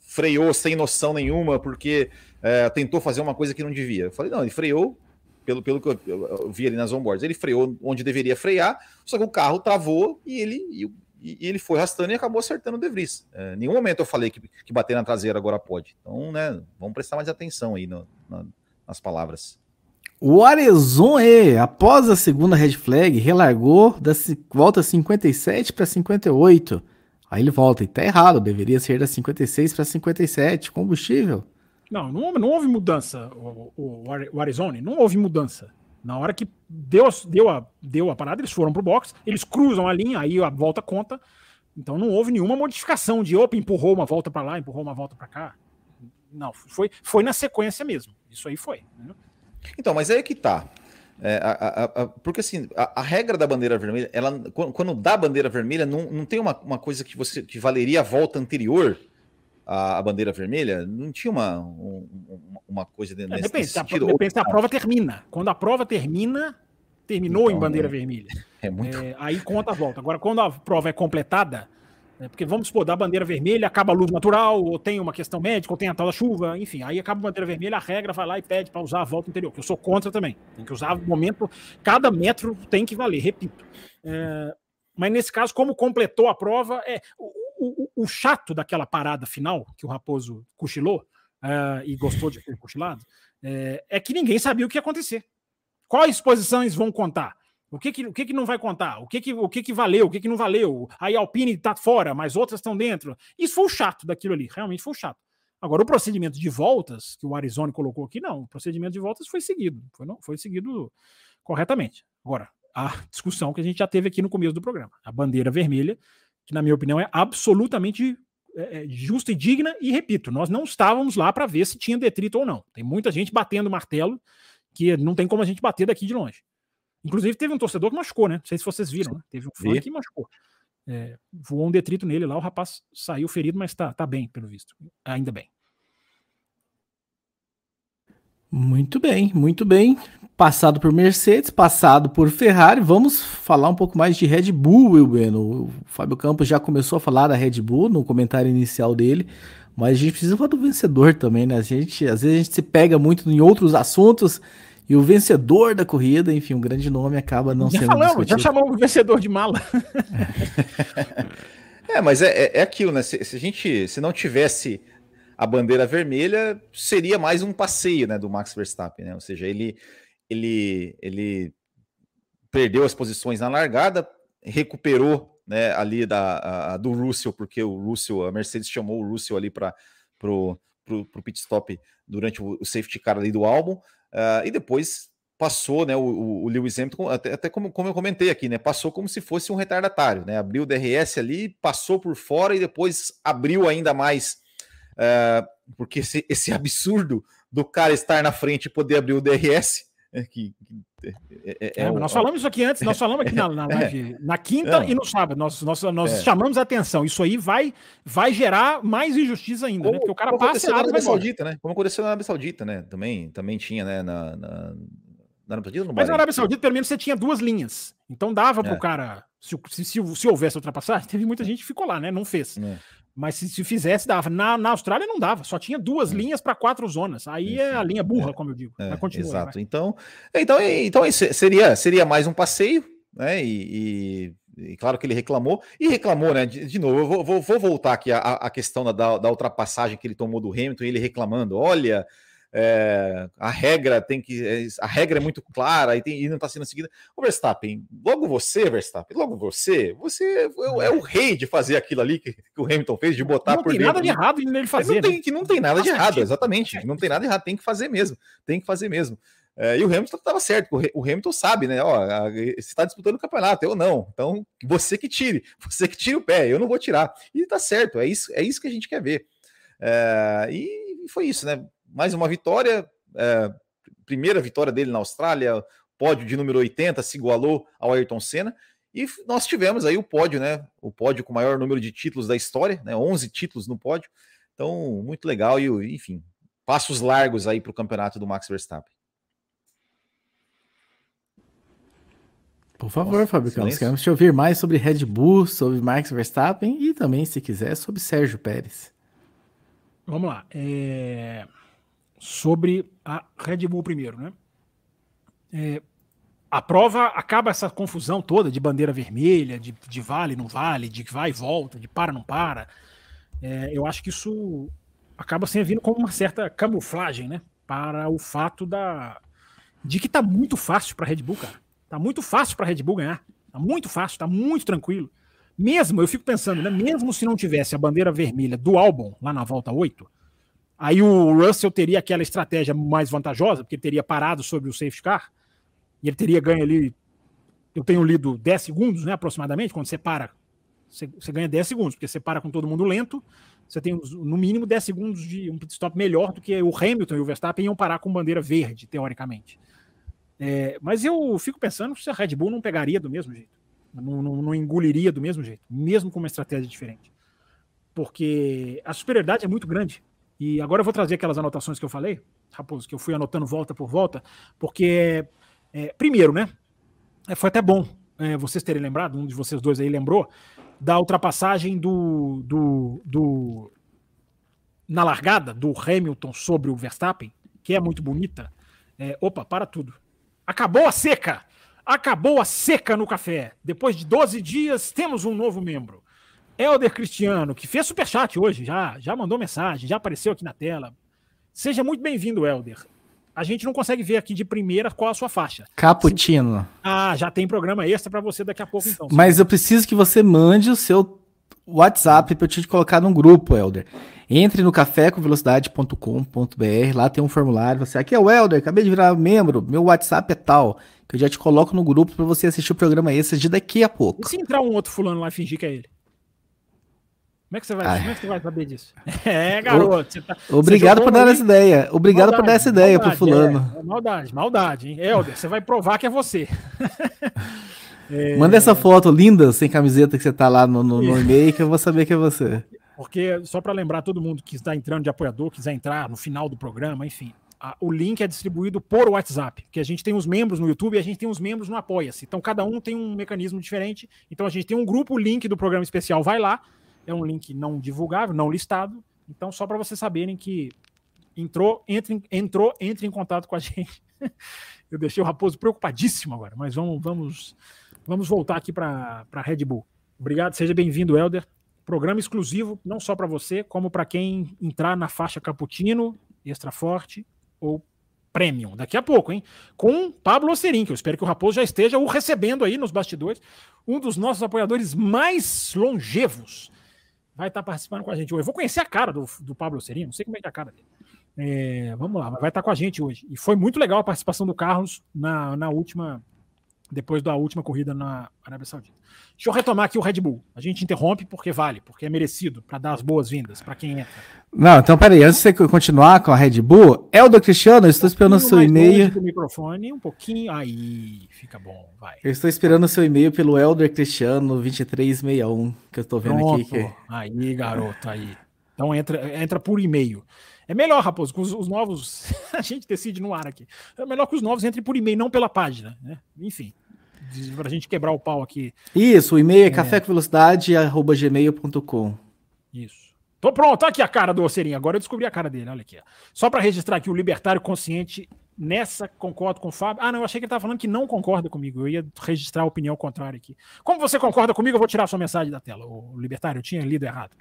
freou sem noção nenhuma porque é, tentou fazer uma coisa que não devia. Eu falei, não, ele freou, pelo, pelo que eu, eu, vi ali nas onboards, ele freou onde deveria frear, só que o carro travou e ele, e, e ele foi arrastando e acabou acertando o De Vries. É, nenhum momento eu falei que, que bater na traseira agora pode. Então, né, vamos prestar mais atenção aí no, no, nas palavras. O Arezon E, após a segunda red flag, relargou da volta 57 para 58. Aí ele volta, e tá errado, deveria ser da 56 para 57, combustível. Não, não, não houve mudança, o, o, o Arizona, não houve mudança. Na hora que deu, deu, a, deu a parada, eles foram pro box, eles cruzam a linha, aí a volta conta. Então não houve nenhuma modificação de opa, empurrou uma volta para lá, empurrou uma volta para cá. Não, foi, foi na sequência mesmo. Isso aí foi. Né? Então, mas aí é que tá. É, a, a, a, porque assim, a, regra da bandeira vermelha, ela, quando, quando dá bandeira vermelha, não, não tem uma, uma coisa que você que valeria a volta anterior à, bandeira vermelha? Não tinha uma, um, uma coisa dentro é, depende, sentido? Depende se a prova termina. Quando a prova termina, terminou então, em bandeira é, vermelha. É muito... É, aí conta a volta. Agora, quando a prova é completada, né? Porque vamos supor, da bandeira vermelha acaba a luz natural, ou tem uma questão médica, ou tem a tal da chuva, enfim, aí acaba a bandeira vermelha, a regra vai lá e pede para usar a volta interior, que eu sou contra também. Tem que usar no momento, cada metro tem que valer, repito. É, mas nesse caso, como completou a prova, é o, o, o, chato daquela parada final, que o Raposo cochilou, é, e gostou de ter cochilado, é, é que ninguém sabia o que ia acontecer. Quais posições vão contar? O que que, o que que não vai contar? O que que, o que que valeu? O que que não valeu? Aí a Alpine tá fora, mas outras estão dentro. Isso foi o chato daquilo ali, realmente foi o chato. Agora, o procedimento de voltas, que o Arizona colocou aqui, não. O procedimento de voltas foi seguido. Foi, não, foi seguido corretamente. Agora, a discussão que a gente já teve aqui no começo do programa. A bandeira vermelha, que, na minha opinião, é absolutamente é, é justa e digna. E repito, nós não estávamos lá para ver se tinha detrito ou não. Tem muita gente batendo martelo que não tem como a gente bater daqui de longe. Inclusive, teve um torcedor que machucou, né? Não sei se vocês viram, né? Teve um fã que machucou. É, voou um detrito nele lá, o rapaz saiu ferido, mas tá, tá bem, pelo visto. Ainda bem. Muito bem, muito bem. Passado por Mercedes, passado por Ferrari, vamos falar um pouco mais de Red Bull, Will Bueno. O Fábio Campos já começou a falar da Red Bull no comentário inicial dele, mas a gente precisa falar do vencedor também, né? A gente, às vezes a gente se pega muito em outros assuntos e o vencedor da corrida, enfim, um grande nome acaba não já sendo falamos, discutido. Já chamamos o vencedor de mala. é, mas é, é, é, aquilo, né? Se, se, a gente, se não tivesse a bandeira vermelha, seria mais um passeio, né, do Max Verstappen, né? Ou seja, ele, ele, ele perdeu as posições na largada, recuperou, né, ali da a, do Russell, porque o Russell, a Mercedes chamou o Russell ali para pro, pro, pro pit stop durante o, o safety car ali do álbum. Uh, e depois passou, né, o, o Lewis Hamilton, até, até como, como, eu comentei aqui, né, passou como se fosse um retardatário, né, abriu o DRS ali, passou por fora e depois abriu ainda mais, uh, porque esse, esse, absurdo do cara estar na frente e poder abrir o DRS, é, que, é, é, é, nós falamos isso aqui antes, nós falamos aqui na, na live, na quinta Não. e no sábado, nós, nós, nós chamamos a atenção, isso aí vai, vai gerar mais injustiça ainda, como, né, porque o cara passa na Arábia Saudita, né, como aconteceu na Arábia Saudita, né, também, também tinha, né, na, na, na Arábia Saudita no Mas na Arábia Saudita, pelo menos, você tinha duas linhas, então dava para o cara, se, se, se, se houvesse ultrapassagem, teve muita gente que ficou lá, né, não fez. É. Mas se, se fizesse, dava. Na, na Austrália não dava, só tinha duas hum. linhas para quatro zonas. Aí é a linha burra, é, como eu digo. É, continua, exato. Vai. Então, então, então seria, seria mais um passeio, né? E, e, e, claro que ele reclamou. E reclamou, né? De, de novo, eu vou, vou, vou voltar aqui à, à questão da, da ultrapassagem que ele tomou do Hamilton, ele reclamando: olha é, a regra tem que. É, a regra é muito clara e, tem, e não está sendo seguida. O Verstappen, logo você, Verstappen, logo você, você é, é o rei de fazer aquilo ali que, que, o Hamilton fez, de botar não por dentro. Não tem nada de errado nele fazer. Não tem, né? que não tem nada de errado, exatamente. Não tem nada de errado, tem que fazer mesmo. Tem que fazer mesmo. É, e o Hamilton estava certo, o Hamilton sabe, né? Ó, você está disputando o campeonato, eu não. Então, você que tire, você que tire o pé, eu não vou tirar. E tá certo, é isso, é isso que a gente quer ver. É, e foi isso, né? Mais uma vitória, é, primeira vitória dele na Austrália, pódio de número 80, se igualou ao Ayrton Senna. E nós tivemos aí o pódio, né? O pódio com o maior número de títulos da história, né? 11 títulos no pódio. Então, muito legal e, enfim, passos largos aí para o campeonato do Max Verstappen. Por favor, Fábio Campos, queremos te ouvir mais sobre Red Bull, sobre Max Verstappen e também, se quiser, sobre Sérgio Pérez. Vamos lá. É sobre a Red Bull primeiro, né? É, a prova acaba essa confusão toda de bandeira vermelha, de, de vale, não vale, de vai e volta, de para, não para. É, eu acho que isso acaba servindo como uma certa camuflagem, né? Para o fato da de que tá muito fácil para Red Bull, cara. Tá muito fácil para Red Bull ganhar. Tá muito fácil, tá muito tranquilo. Mesmo, eu fico pensando, né? Mesmo se não tivesse a bandeira vermelha do álbum lá na volta 8, Aí o Russell teria aquela estratégia mais vantajosa, porque ele teria parado sobre o safety car, e ele teria ganho ali, eu tenho lido 10 segundos, né, aproximadamente, quando você para, você, você ganha 10 segundos, porque você para com todo mundo lento, você tem no mínimo 10 segundos de um pit stop melhor do que o Hamilton e o Verstappen iam parar com bandeira verde, teoricamente. É, mas eu fico pensando se a Red Bull não pegaria do mesmo jeito, não, não, não engoliria do mesmo jeito, mesmo com uma estratégia diferente. Porque a superioridade é muito grande e agora eu vou trazer aquelas anotações que eu falei, Raposo, que eu fui anotando volta por volta, porque, é, primeiro, né? É, foi até bom é, vocês terem lembrado, um de vocês dois aí lembrou, da ultrapassagem do, do, do na largada do Hamilton sobre o Verstappen, que é muito bonita. É, opa, para tudo. Acabou a seca! Acabou a seca no café. Depois de 12 dias, temos um novo membro. Helder Cristiano, que fez superchat hoje, já, já mandou mensagem, já apareceu aqui na tela. Seja muito bem-vindo, Helder. A gente não consegue ver aqui de primeira qual a sua faixa. Caputino. Ah, já tem programa extra para você daqui a pouco, então. Mas eu preciso que você mande o seu WhatsApp para eu te colocar num grupo, Helder. Entre no cafécomvelocidade.com.br, lá tem um formulário. Você, aqui é o Helder, acabei de virar membro, meu WhatsApp é tal, que eu já te coloco no grupo para você assistir o programa esse de daqui a pouco. E se entrar um outro fulano lá e fingir que é ele? Como é que você vai, como é que você vai saber disso? É, garoto. Você tá, Obrigado por dar essa ideia. Obrigado maldade, por dar essa ideia maldade, pro fulano. É, é maldade, maldade, hein? Helder, você vai provar que é você. é... Manda essa foto linda, sem camiseta, que você tá lá no, no, no e-mail, que eu vou saber que é você. Porque, só para lembrar todo mundo que está entrando de apoiador, quiser entrar no final do programa, enfim, a, o link é distribuído por WhatsApp, que a gente tem os membros no YouTube e a gente tem os membros no Apoia-se. Então, cada um tem um mecanismo diferente. Então, a gente tem um grupo, o link do programa especial vai lá. É um link não divulgável, não listado. Então, só para vocês saberem que entrou, entre, entrou, entre em contato com a gente. Eu deixei o Raposo preocupadíssimo agora, mas vamos, vamos, vamos voltar aqui para a Red Bull. Obrigado, seja bem-vindo, Helder. Programa exclusivo, não só para você, como para quem entrar na faixa Cappuccino, Extra Forte ou Premium. Daqui a pouco, hein? Com Pablo Ocerim, que eu espero que o Raposo já esteja o recebendo aí nos bastidores. Um dos nossos apoiadores mais longevos vai estar participando com a gente hoje. Eu vou conhecer a cara do, do Pablo Ocerim, não sei como é que é a cara dele. É, vamos lá, vai estar com a gente hoje. E foi muito legal a participação do Carlos na, na última depois da última corrida na Arábia Saudita. Deixa eu retomar aqui o Red Bull. A gente interrompe porque vale, porque é merecido, para dar as boas-vindas para quem entra. Não, então peraí, antes de você continuar com a Red Bull, Eldo Cristiano, eu estou um esperando o seu e-mail. O microfone, um pouquinho, aí, fica bom, vai. Eu estou esperando o seu e-mail pelo Elder Cristiano 2361, que eu estou vendo Pronto. aqui. Que... Aí, garoto, aí. Então entra, entra por e-mail. É melhor, Raposo, com os, os, novos. a gente decide no ar aqui. É melhor que os novos entrem por e-mail, não pela página. Né? Enfim, para a gente quebrar o pau aqui. Isso, o e-mail é, é. cafécomvelocidade.gmail.com. Isso. Tô pronto, aqui a cara do Ocerinho. Agora eu descobri a cara dele, olha aqui. Só para registrar aqui o Libertário Consciente Nessa concordo com o Fábio. Ah, não, eu achei que ele estava falando que não concorda comigo. Eu ia registrar a opinião contrária aqui. Como você concorda comigo, eu vou tirar a sua mensagem da tela. O Libertário, eu tinha lido errado.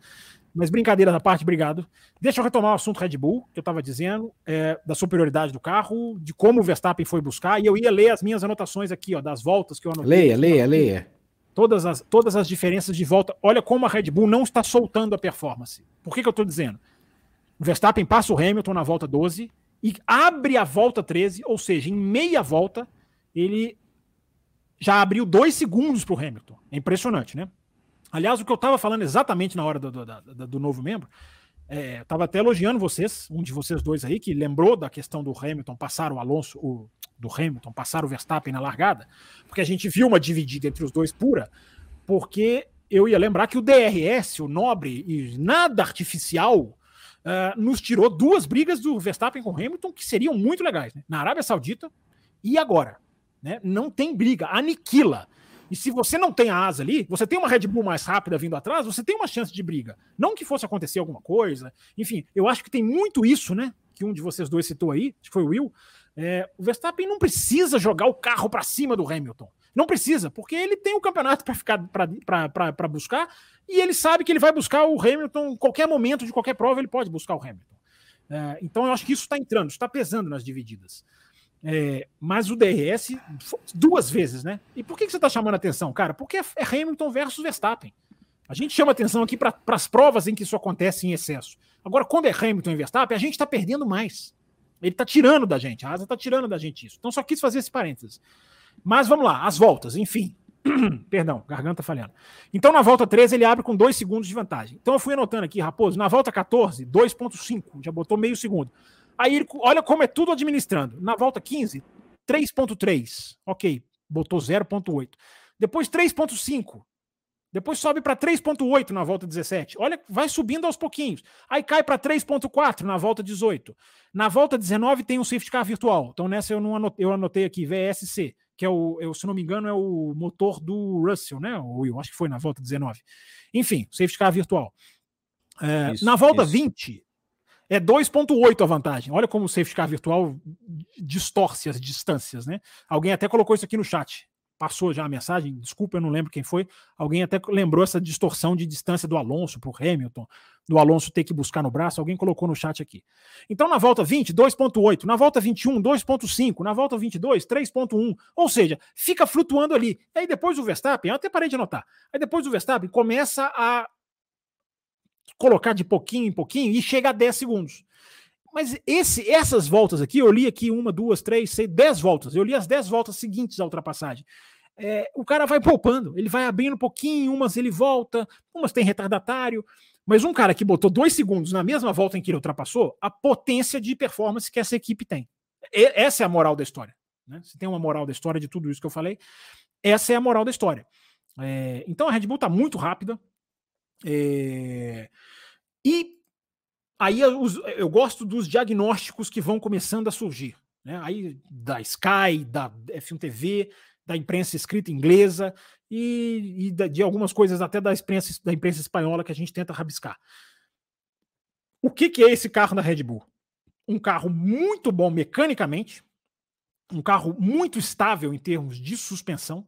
Mas brincadeira da parte, obrigado. Deixa eu retomar o assunto Red Bull, que eu estava dizendo, é, da superioridade do carro, de como o Verstappen foi buscar, e eu ia ler as minhas anotações aqui, ó, das voltas que eu anotei. Leia, leia, leia. Todas as, todas as diferenças de volta. Olha como a Red Bull não está soltando a performance. Por que, que eu estou dizendo? O Verstappen passa o Hamilton na volta 12, e abre a volta 13, ou seja, em meia volta, ele já abriu dois segundos para o Hamilton. É impressionante, né? Aliás, o que eu estava falando exatamente na hora do, do, do, do novo membro, é, estava até elogiando vocês, um de vocês dois aí, que lembrou da questão do Hamilton passar o Alonso, o, do Hamilton passar o Verstappen na largada, porque a gente viu uma dividida entre os dois pura, porque eu ia lembrar que o DRS, o nobre e nada artificial, uh, nos tirou duas brigas do Verstappen com Hamilton que seriam muito legais, né? na Arábia Saudita e agora. Né? Não tem briga, aniquila. E se você não tem a asa ali, você tem uma Red Bull mais rápida vindo atrás, você tem uma chance de briga. Não que fosse acontecer alguma coisa. Enfim, eu acho que tem muito isso, né? Que um de vocês dois citou aí, acho que foi o Will. É, o Verstappen não precisa jogar o carro para cima do Hamilton. Não precisa, porque ele tem o campeonato para ficar para buscar e ele sabe que ele vai buscar o Hamilton em qualquer momento de qualquer prova, ele pode buscar o Hamilton. É, então eu acho que isso está entrando, está pesando nas divididas. É, mas o DRS, duas vezes, né? E por que, que você está chamando atenção, cara? Porque é Hamilton versus Verstappen. A gente chama atenção aqui para as provas em que isso acontece em excesso. Agora, quando é Hamilton e Verstappen, a gente está perdendo mais. Ele está tirando da gente, a asa está tirando da gente isso. Então só quis fazer esse parênteses. Mas vamos lá, as voltas, enfim. Perdão, garganta falhando. Então, na volta 13, ele abre com 2 segundos de vantagem. Então, eu fui anotando aqui, Raposo, na volta 14, 2,5, já botou meio segundo. Aí, olha como é tudo administrando. Na volta 15, 3,3, ok, botou 0,8. Depois, 3,5. Depois sobe para 3,8 na volta 17. Olha, vai subindo aos pouquinhos. Aí cai para 3,4 na volta 18. Na volta 19 tem um safety car virtual. Então, nessa eu, não anotei, eu anotei aqui VSC que é o, eu, se não me engano, é o motor do Russell, né? Ou eu acho que foi na volta 19. Enfim, safety car virtual. É, isso, na volta isso. 20, é 2,8 a vantagem. Olha como o safety car virtual distorce as distâncias, né? Alguém até colocou isso aqui no chat passou já a mensagem, desculpa, eu não lembro quem foi. Alguém até lembrou essa distorção de distância do Alonso para o Hamilton, do Alonso ter que buscar no braço. Alguém colocou no chat aqui. Então, na volta 20, 2,8. Na volta 21, 2,5. Na volta 22, 3,1. Ou seja, fica flutuando ali. E aí depois o Verstappen, eu até parei de anotar. Aí depois o Verstappen começa a colocar de pouquinho em pouquinho e chega a 10 segundos. Mas esse, essas voltas aqui, eu li aqui uma, duas, três, seis, dez voltas. Eu li as dez voltas seguintes à ultrapassagem. É, o cara vai poupando, ele vai abrindo um pouquinho, umas ele volta, umas tem retardatário. Mas um cara que botou dois segundos na mesma volta em que ele ultrapassou, a potência de performance que essa equipe tem. E, essa é a moral da história. Né? Se tem uma moral da história de tudo isso que eu falei, essa é a moral da história. É, então a Red Bull está muito rápida. É, e aí eu, eu, gosto dos diagnósticos que vão começando a surgir. Né? Aí da Sky, da F1 TV, da imprensa escrita inglesa e, e de algumas coisas até da imprensa, da imprensa espanhola que a gente tenta rabiscar. O que, que é esse carro da Red Bull? Um carro muito bom mecanicamente, um carro muito estável em termos de suspensão,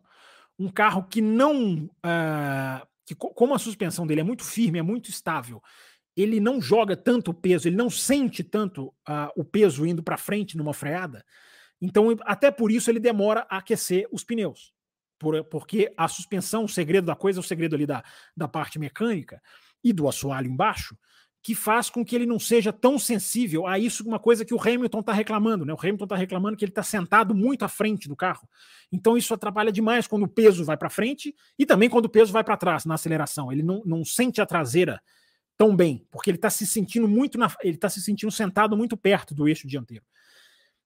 um carro que não. Uh, que, como a suspensão dele é muito firme, é muito estável, ele não joga tanto peso, ele não sente tanto uh, o peso indo para frente numa freada. Então, até por isso, ele demora a aquecer os pneus. Por, porque a suspensão, o segredo da coisa, o segredo ali da, da parte mecânica e do assoalho embaixo, que faz com que ele não seja tão sensível a isso, uma coisa que o Hamilton está reclamando. Né? O Hamilton está reclamando que ele está sentado muito à frente do carro. Então isso atrapalha demais quando o peso vai para frente e também quando o peso vai para trás na aceleração. Ele não, não sente a traseira tão bem, porque ele está se sentindo muito na, ele está se sentindo sentado muito perto do eixo dianteiro.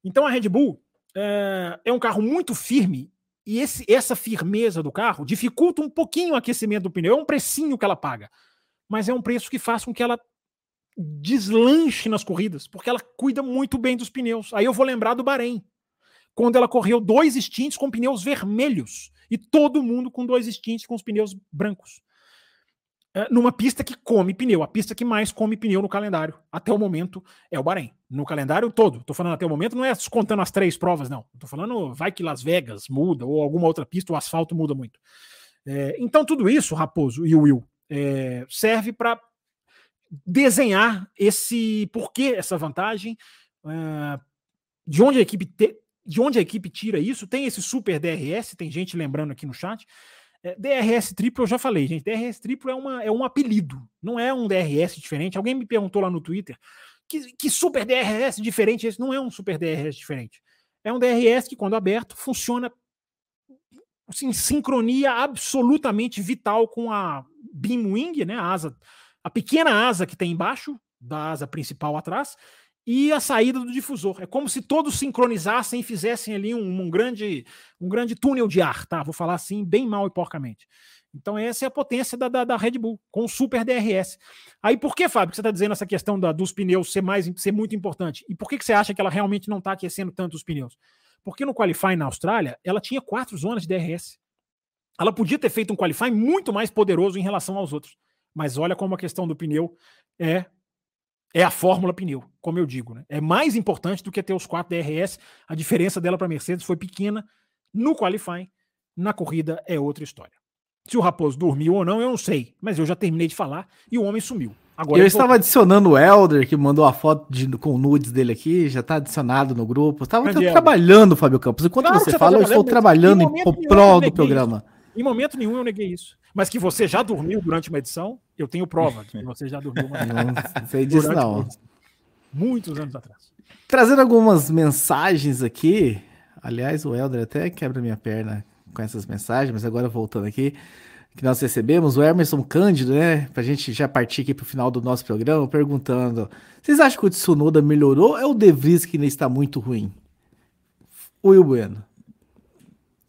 Então a Red Bull é, é um carro muito firme e esse, essa firmeza do carro dificulta um pouquinho o aquecimento do pneu. É um precinho que ela paga, mas é um preço que faz com que ela deslanche nas corridas, porque ela cuida muito bem dos pneus. Aí eu vou lembrar do Bahrein, quando ela correu dois stints com pneus vermelhos e todo mundo com dois stints com os pneus brancos. É, numa pista que come pneu, a pista que mais come pneu no calendário, até o momento, é o Bahrein. No calendário todo, tô falando até o momento, não é contando as três provas, não. Tô falando, vai que Las Vegas muda, ou alguma outra pista, o asfalto muda muito. É, então, tudo isso, Raposo e Will, é, serve para desenhar esse porquê essa vantagem, uh, de onde a equipe te, de onde a equipe tira isso. Tem esse super DRS, tem gente lembrando aqui no chat. É, DRS triplo eu já falei, gente. DRS triplo é, uma, é um apelido, não é um DRS diferente. Alguém me perguntou lá no Twitter que, que super DRS diferente esse não é um super DRS diferente. É um DRS que, quando aberto, funciona em sincronia absolutamente vital com a beam wing, né, a asa a pequena asa que tem embaixo, da asa principal atrás, e a saída do difusor. É como se todos sincronizassem e fizessem ali um, um, grande, um grande túnel de ar, tá? Vou falar assim, bem mal e porcamente. Então, essa é a potência da, da, da Red Bull, com o Super DRS. Aí, por que, Fábio, que você está dizendo essa questão da, dos pneus ser, mais, ser muito importante? E por que, que você acha que ela realmente não está aquecendo tanto os pneus? Porque no Qualify na Austrália, ela tinha quatro zonas de DRS. Ela podia ter feito um Qualify muito mais poderoso em relação aos outros. Mas olha como a questão do pneu é é a fórmula pneu, como eu digo. Né? É mais importante do que ter os quatro DRS. A diferença dela para a Mercedes foi pequena no qualifying. Na corrida é outra história. Se o Raposo dormiu ou não, eu não sei. Mas eu já terminei de falar e o homem sumiu. Agora eu estava adicionando o Elder, que mandou a foto de, com nudes dele aqui, já está adicionado no grupo. Estava trabalhando, Fábio Campos. Enquanto claro você tá fala, tá eu estou trabalhando em, em prol do programa. Isso. Em momento nenhum eu neguei isso. Mas que você já dormiu durante uma edição, eu tenho prova de que você já dormiu uma Não sei disso, não. Muitos anos atrás. Trazendo algumas mensagens aqui. Aliás, o Helder até quebra minha perna com essas mensagens, mas agora voltando aqui, que nós recebemos, o Emerson Cândido, né? Pra gente já partir aqui pro final do nosso programa, perguntando: vocês acham que o Tsunoda melhorou ou é o De Vries que ainda está muito ruim? Will Bueno.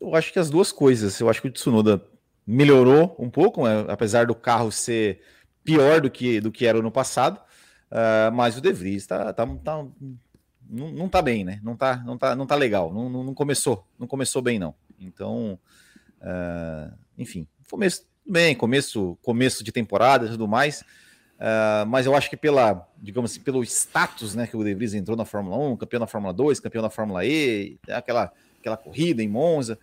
Eu acho que as duas coisas. Eu acho que o Tsunoda melhorou um pouco, né? apesar do carro ser pior do que, do que era no passado. Uh, mas o De Vries tá, tá, tá, não, não tá bem, né? Não tá, não tá, não tá legal. Não, não, não começou, não começou bem, não. Então, uh, enfim, começo bem, começo, começo de temporada e tudo mais. Uh, mas eu acho que pela, digamos assim, pelo status, né, que o De Vries entrou na Fórmula 1, campeão da Fórmula 2, campeão da Fórmula E, aquela aquela corrida em Monza,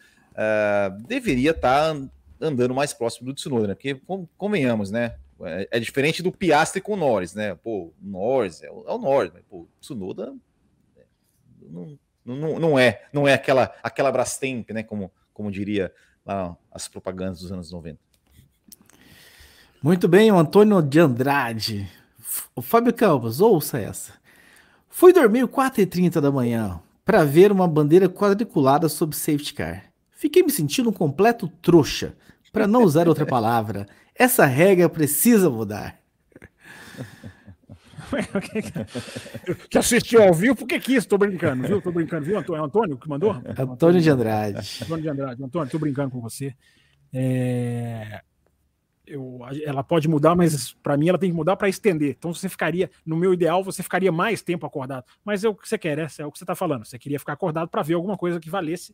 deveria estar tá andando mais próximo do Tsunoda, né? Porque, convenhamos, né? É, é, diferente do Piastri com o Norris, né? Pô, Norris é o, é o Norris, mas, pô, Tsunoda é, não, não, não é, não é aquela, aquela Brastemp, né? Como, como diria lá as propagandas dos anos 90. Muito bem, o Antônio de Andrade. O Fábio Campos, ouça essa. Fui dormir 4h30 da manhã para ver uma bandeira quadriculada sob safety car. Fiquei me sentindo um completo trouxa, para não usar outra palavra. Essa regra precisa mudar. que assistiu ao vivo, por que quis? Tô brincando, viu? Tô brincando, viu? É o Antônio que mandou? Antônio de Andrade. Antônio de Andrade. Antônio, tô brincando com você. É... Eu, ela pode mudar, mas para mim ela tem que mudar para estender. Então você ficaria, no meu ideal, você ficaria mais tempo acordado. Mas é o que você quer, é, é o que você está falando. Você queria ficar acordado para ver alguma coisa que valesse.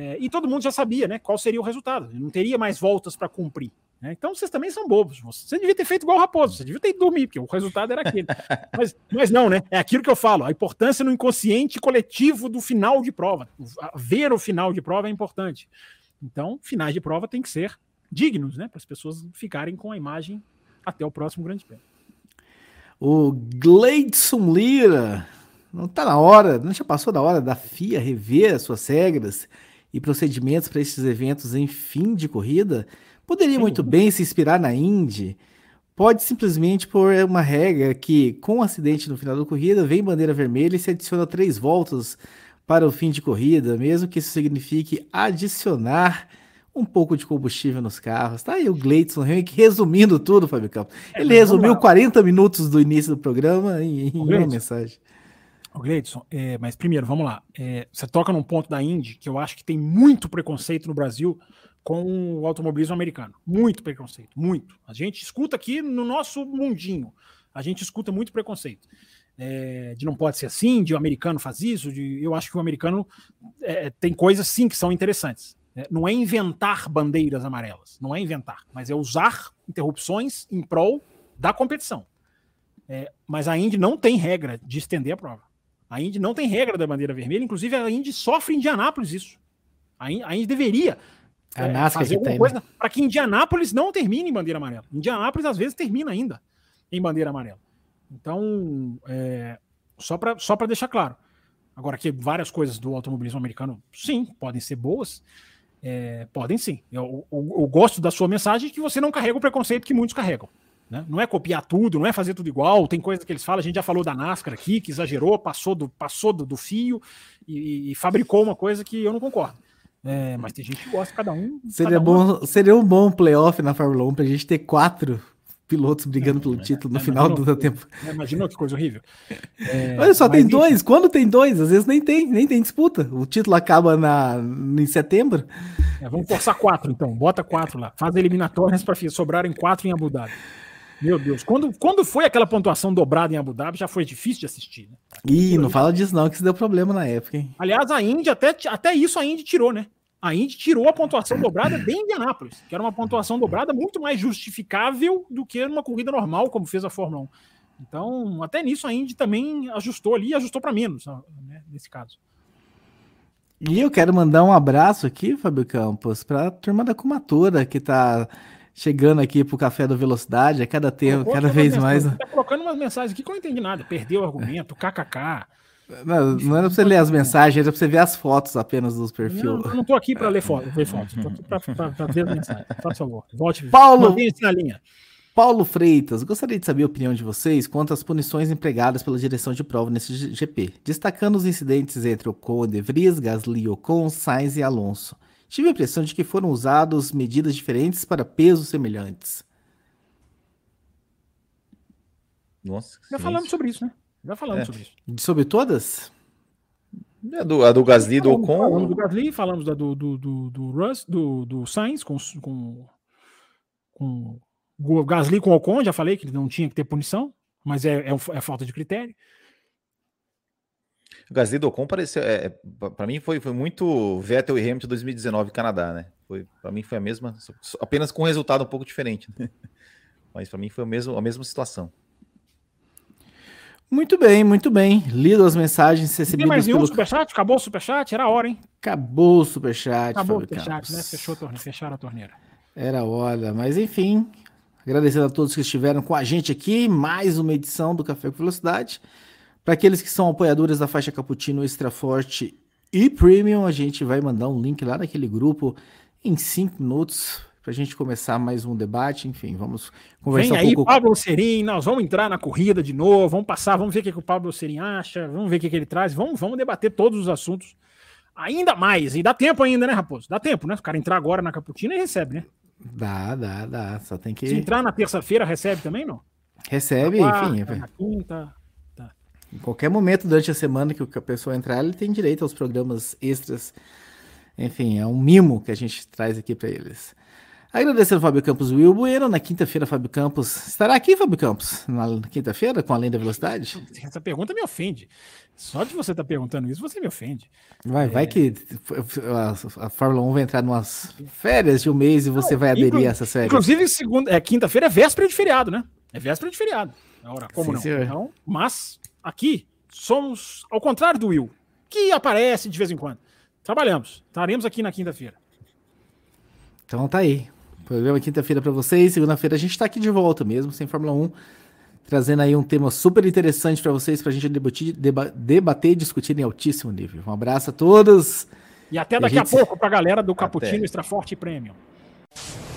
É, e todo mundo já sabia, né? Qual seria o resultado. Não teria mais voltas para cumprir. Né? Então vocês também são bobos. Você devia ter feito igual o Raposo, você devia ter ido dormir, porque o resultado era aquele. mas, mas não, né? É aquilo que eu falo: a importância no inconsciente coletivo do final de prova. Ver o final de prova é importante. Então, finais de prova tem que ser dignos, né? Para as pessoas ficarem com a imagem até o próximo Grande Prêmio. O Gleidson Lira, não está na hora, não já passou da hora da FIA rever as suas regras e procedimentos para esses eventos em fim de corrida? Poderia Sim. muito bem se inspirar na Indy. Pode simplesmente pôr uma regra que, com um acidente no final da corrida, vem bandeira vermelha e se adiciona três voltas para o fim de corrida, mesmo que isso signifique adicionar um pouco de combustível nos carros. Tá aí o Gleidson resumindo tudo, Fábio Campos. É, Ele resumiu 40 minutos do início do programa em, em uma mensagem. Gleidson, é, mas primeiro, vamos lá. É, você toca num ponto da Indy que eu acho que tem muito preconceito no Brasil com o automobilismo americano. Muito preconceito, muito. A gente escuta aqui no nosso mundinho, a gente escuta muito preconceito. É, de não pode ser assim, de o americano faz isso, de, eu acho que o americano é, tem coisas sim que são interessantes. É, não é inventar bandeiras amarelas, não é inventar, mas é usar interrupções em prol da competição. É, mas a Indy não tem regra de estender a prova. A Indy não tem regra da bandeira vermelha, inclusive a Indy sofre em Indianápolis isso. A Indy, a Indy deveria a é, fazer alguma tem, coisa né? para que Indianápolis não termine em bandeira amarela. Indianápolis às vezes termina ainda em bandeira amarela. Então, é, só para só deixar claro. Agora, que várias coisas do automobilismo americano, sim, podem ser boas. É, podem sim. Eu, eu, eu, gosto da sua mensagem que você não carrega o preconceito que muitos carregam. Né? Não é copiar tudo, não é fazer tudo igual. Tem coisa que eles falam, a gente já falou da NASCAR aqui, que exagerou, passou do, passou do, do fio e, e, fabricou uma coisa que eu não concordo. É, mas tem gente que gosta, cada um. Seria, cada bom, seria um bom playoff na Fórmula 1 pra gente ter quatro pilotos brigando é, pelo título no é, final do tempo. Imaginou que coisa horrível. É, Olha só, tem dois. Quando tem dois? Às vezes nem tem, nem tem disputa. O título acaba na, em setembro. É, vamos forçar quatro, então. Bota quatro lá. Faz eliminatórias para sobrarem quatro em Abu Dhabi. Meu Deus, quando, quando foi aquela pontuação dobrada em Abu Dhabi, já foi difícil de assistir, né? Ih, não fala disso não, que isso deu problema na época, hein? Aliás, a Indy, até, até isso a Indy tirou, né? A Indy tirou a pontuação dobrada bem em Indianápolis, que era uma pontuação dobrada muito mais justificável do que numa corrida normal, como fez a Fórmula 1. Então, até nisso a Indy também ajustou ali, ajustou para menos, né, nesse caso. E eu quero mandar um abraço aqui, Fábio Campos, para a turma da Comatura que está chegando aqui pro Café da Velocidade, a cada tempo, cada vez mais. Tá colocando umas mensagens aqui que eu não entendi nada. Perdeu o argumento, kkk. Não, não era pra você ler as mensagens, era pra você ver as fotos apenas dos perfis. Não, eu não tô aqui para ler fotos, ver fotos. Tô aqui pra, pra, pra ver as mensagens. Por favor, volte. Paulo, na linha. Paulo Freitas, gostaria de saber a opinião de vocês quanto às punições empregadas pela direção de prova nesse GP, destacando os incidentes entre Ocon, De Vries, Gasly, Ocon, Sainz e Alonso. Tive a impressão de que foram usadas medidas diferentes para pesos semelhantes. Nossa. Já falamos sobre isso, né? Já falamos é. sobre isso. Sobre todas? A do, a do Gasly, do Ocon. Falamos do Gasly, falamos da do, do, do, do Russ, do, do Sainz com, com, com o Gasly com o Ocon, já falei que ele não tinha que ter punição, mas é, é, é falta de critério. O Gasly do Ocon pareceu, é, é para mim foi, foi muito Vettel e Hamilton 2019 Canadá, né? Foi para mim foi a mesma, apenas com um resultado um pouco diferente. Né? Mas para mim foi o mesmo, a mesma situação. Muito bem, muito bem. Lido as mensagens recebidas. Tem mais nenhum pelo... superchat? Acabou o superchat? Era a hora, hein? Acabou o superchat. Acabou o superchat, né? Fechou a torneira, fecharam a torneira. Era hora, mas enfim. Agradecendo a todos que estiveram com a gente aqui. Mais uma edição do Café com Velocidade. Para aqueles que são apoiadores da faixa Cappuccino Extra Forte e Premium, a gente vai mandar um link lá naquele grupo em 5 minutos. para a gente começar mais um debate. Enfim, vamos conversar Vem um aí, pouco. Pablo Serim, nós vamos entrar na corrida de novo, vamos passar, vamos ver o que, que o Pablo Serim acha, vamos ver o que, que ele traz, vamos, vamos debater todos os assuntos. Ainda mais, e dá tempo ainda, né, Raposo? Dá tempo, né? O cara entrar agora na Caputina e recebe, né? Dá, dá, dá. Só tem Se que. entrar na terça-feira, recebe também, não? Recebe, Na quarta, enfim. na quinta. Em qualquer momento durante a semana que a pessoa entrar, ele tem direito aos programas extras. Enfim, é um mimo que a gente traz aqui para eles. Agradecendo ao Fábio Campos Will Bueno. Na quinta-feira, Fábio Campos estará aqui, Fábio Campos, na quinta-feira, com Além da Velocidade? Essa pergunta me ofende. Só de você estar perguntando isso, você me ofende. Vai, vai que a, a Fórmula 1 vai entrar numas férias de um mês e você vai aderir a essas férias. Inclusive, segunda, é, quinta-feira é véspera de feriado, né? É véspera de feriado. Ora, como Sim, não? senhor. Então, mas aqui somos ao contrário do Will, que aparece de vez em quando. Trabalhamos. Estaremos aqui na quinta-feira. Então tá aí. Programa quinta-feira para vocês. Segunda-feira a gente tá aqui de volta mesmo, sem Fórmula 1. Trazendo aí um tema super interessante para vocês, pra gente debater, deba- debater e discutir em altíssimo nível. Um abraço a todos. E até E a daqui gente- a pouco pra galera do Até. Cappuccino Extra Forte Premium.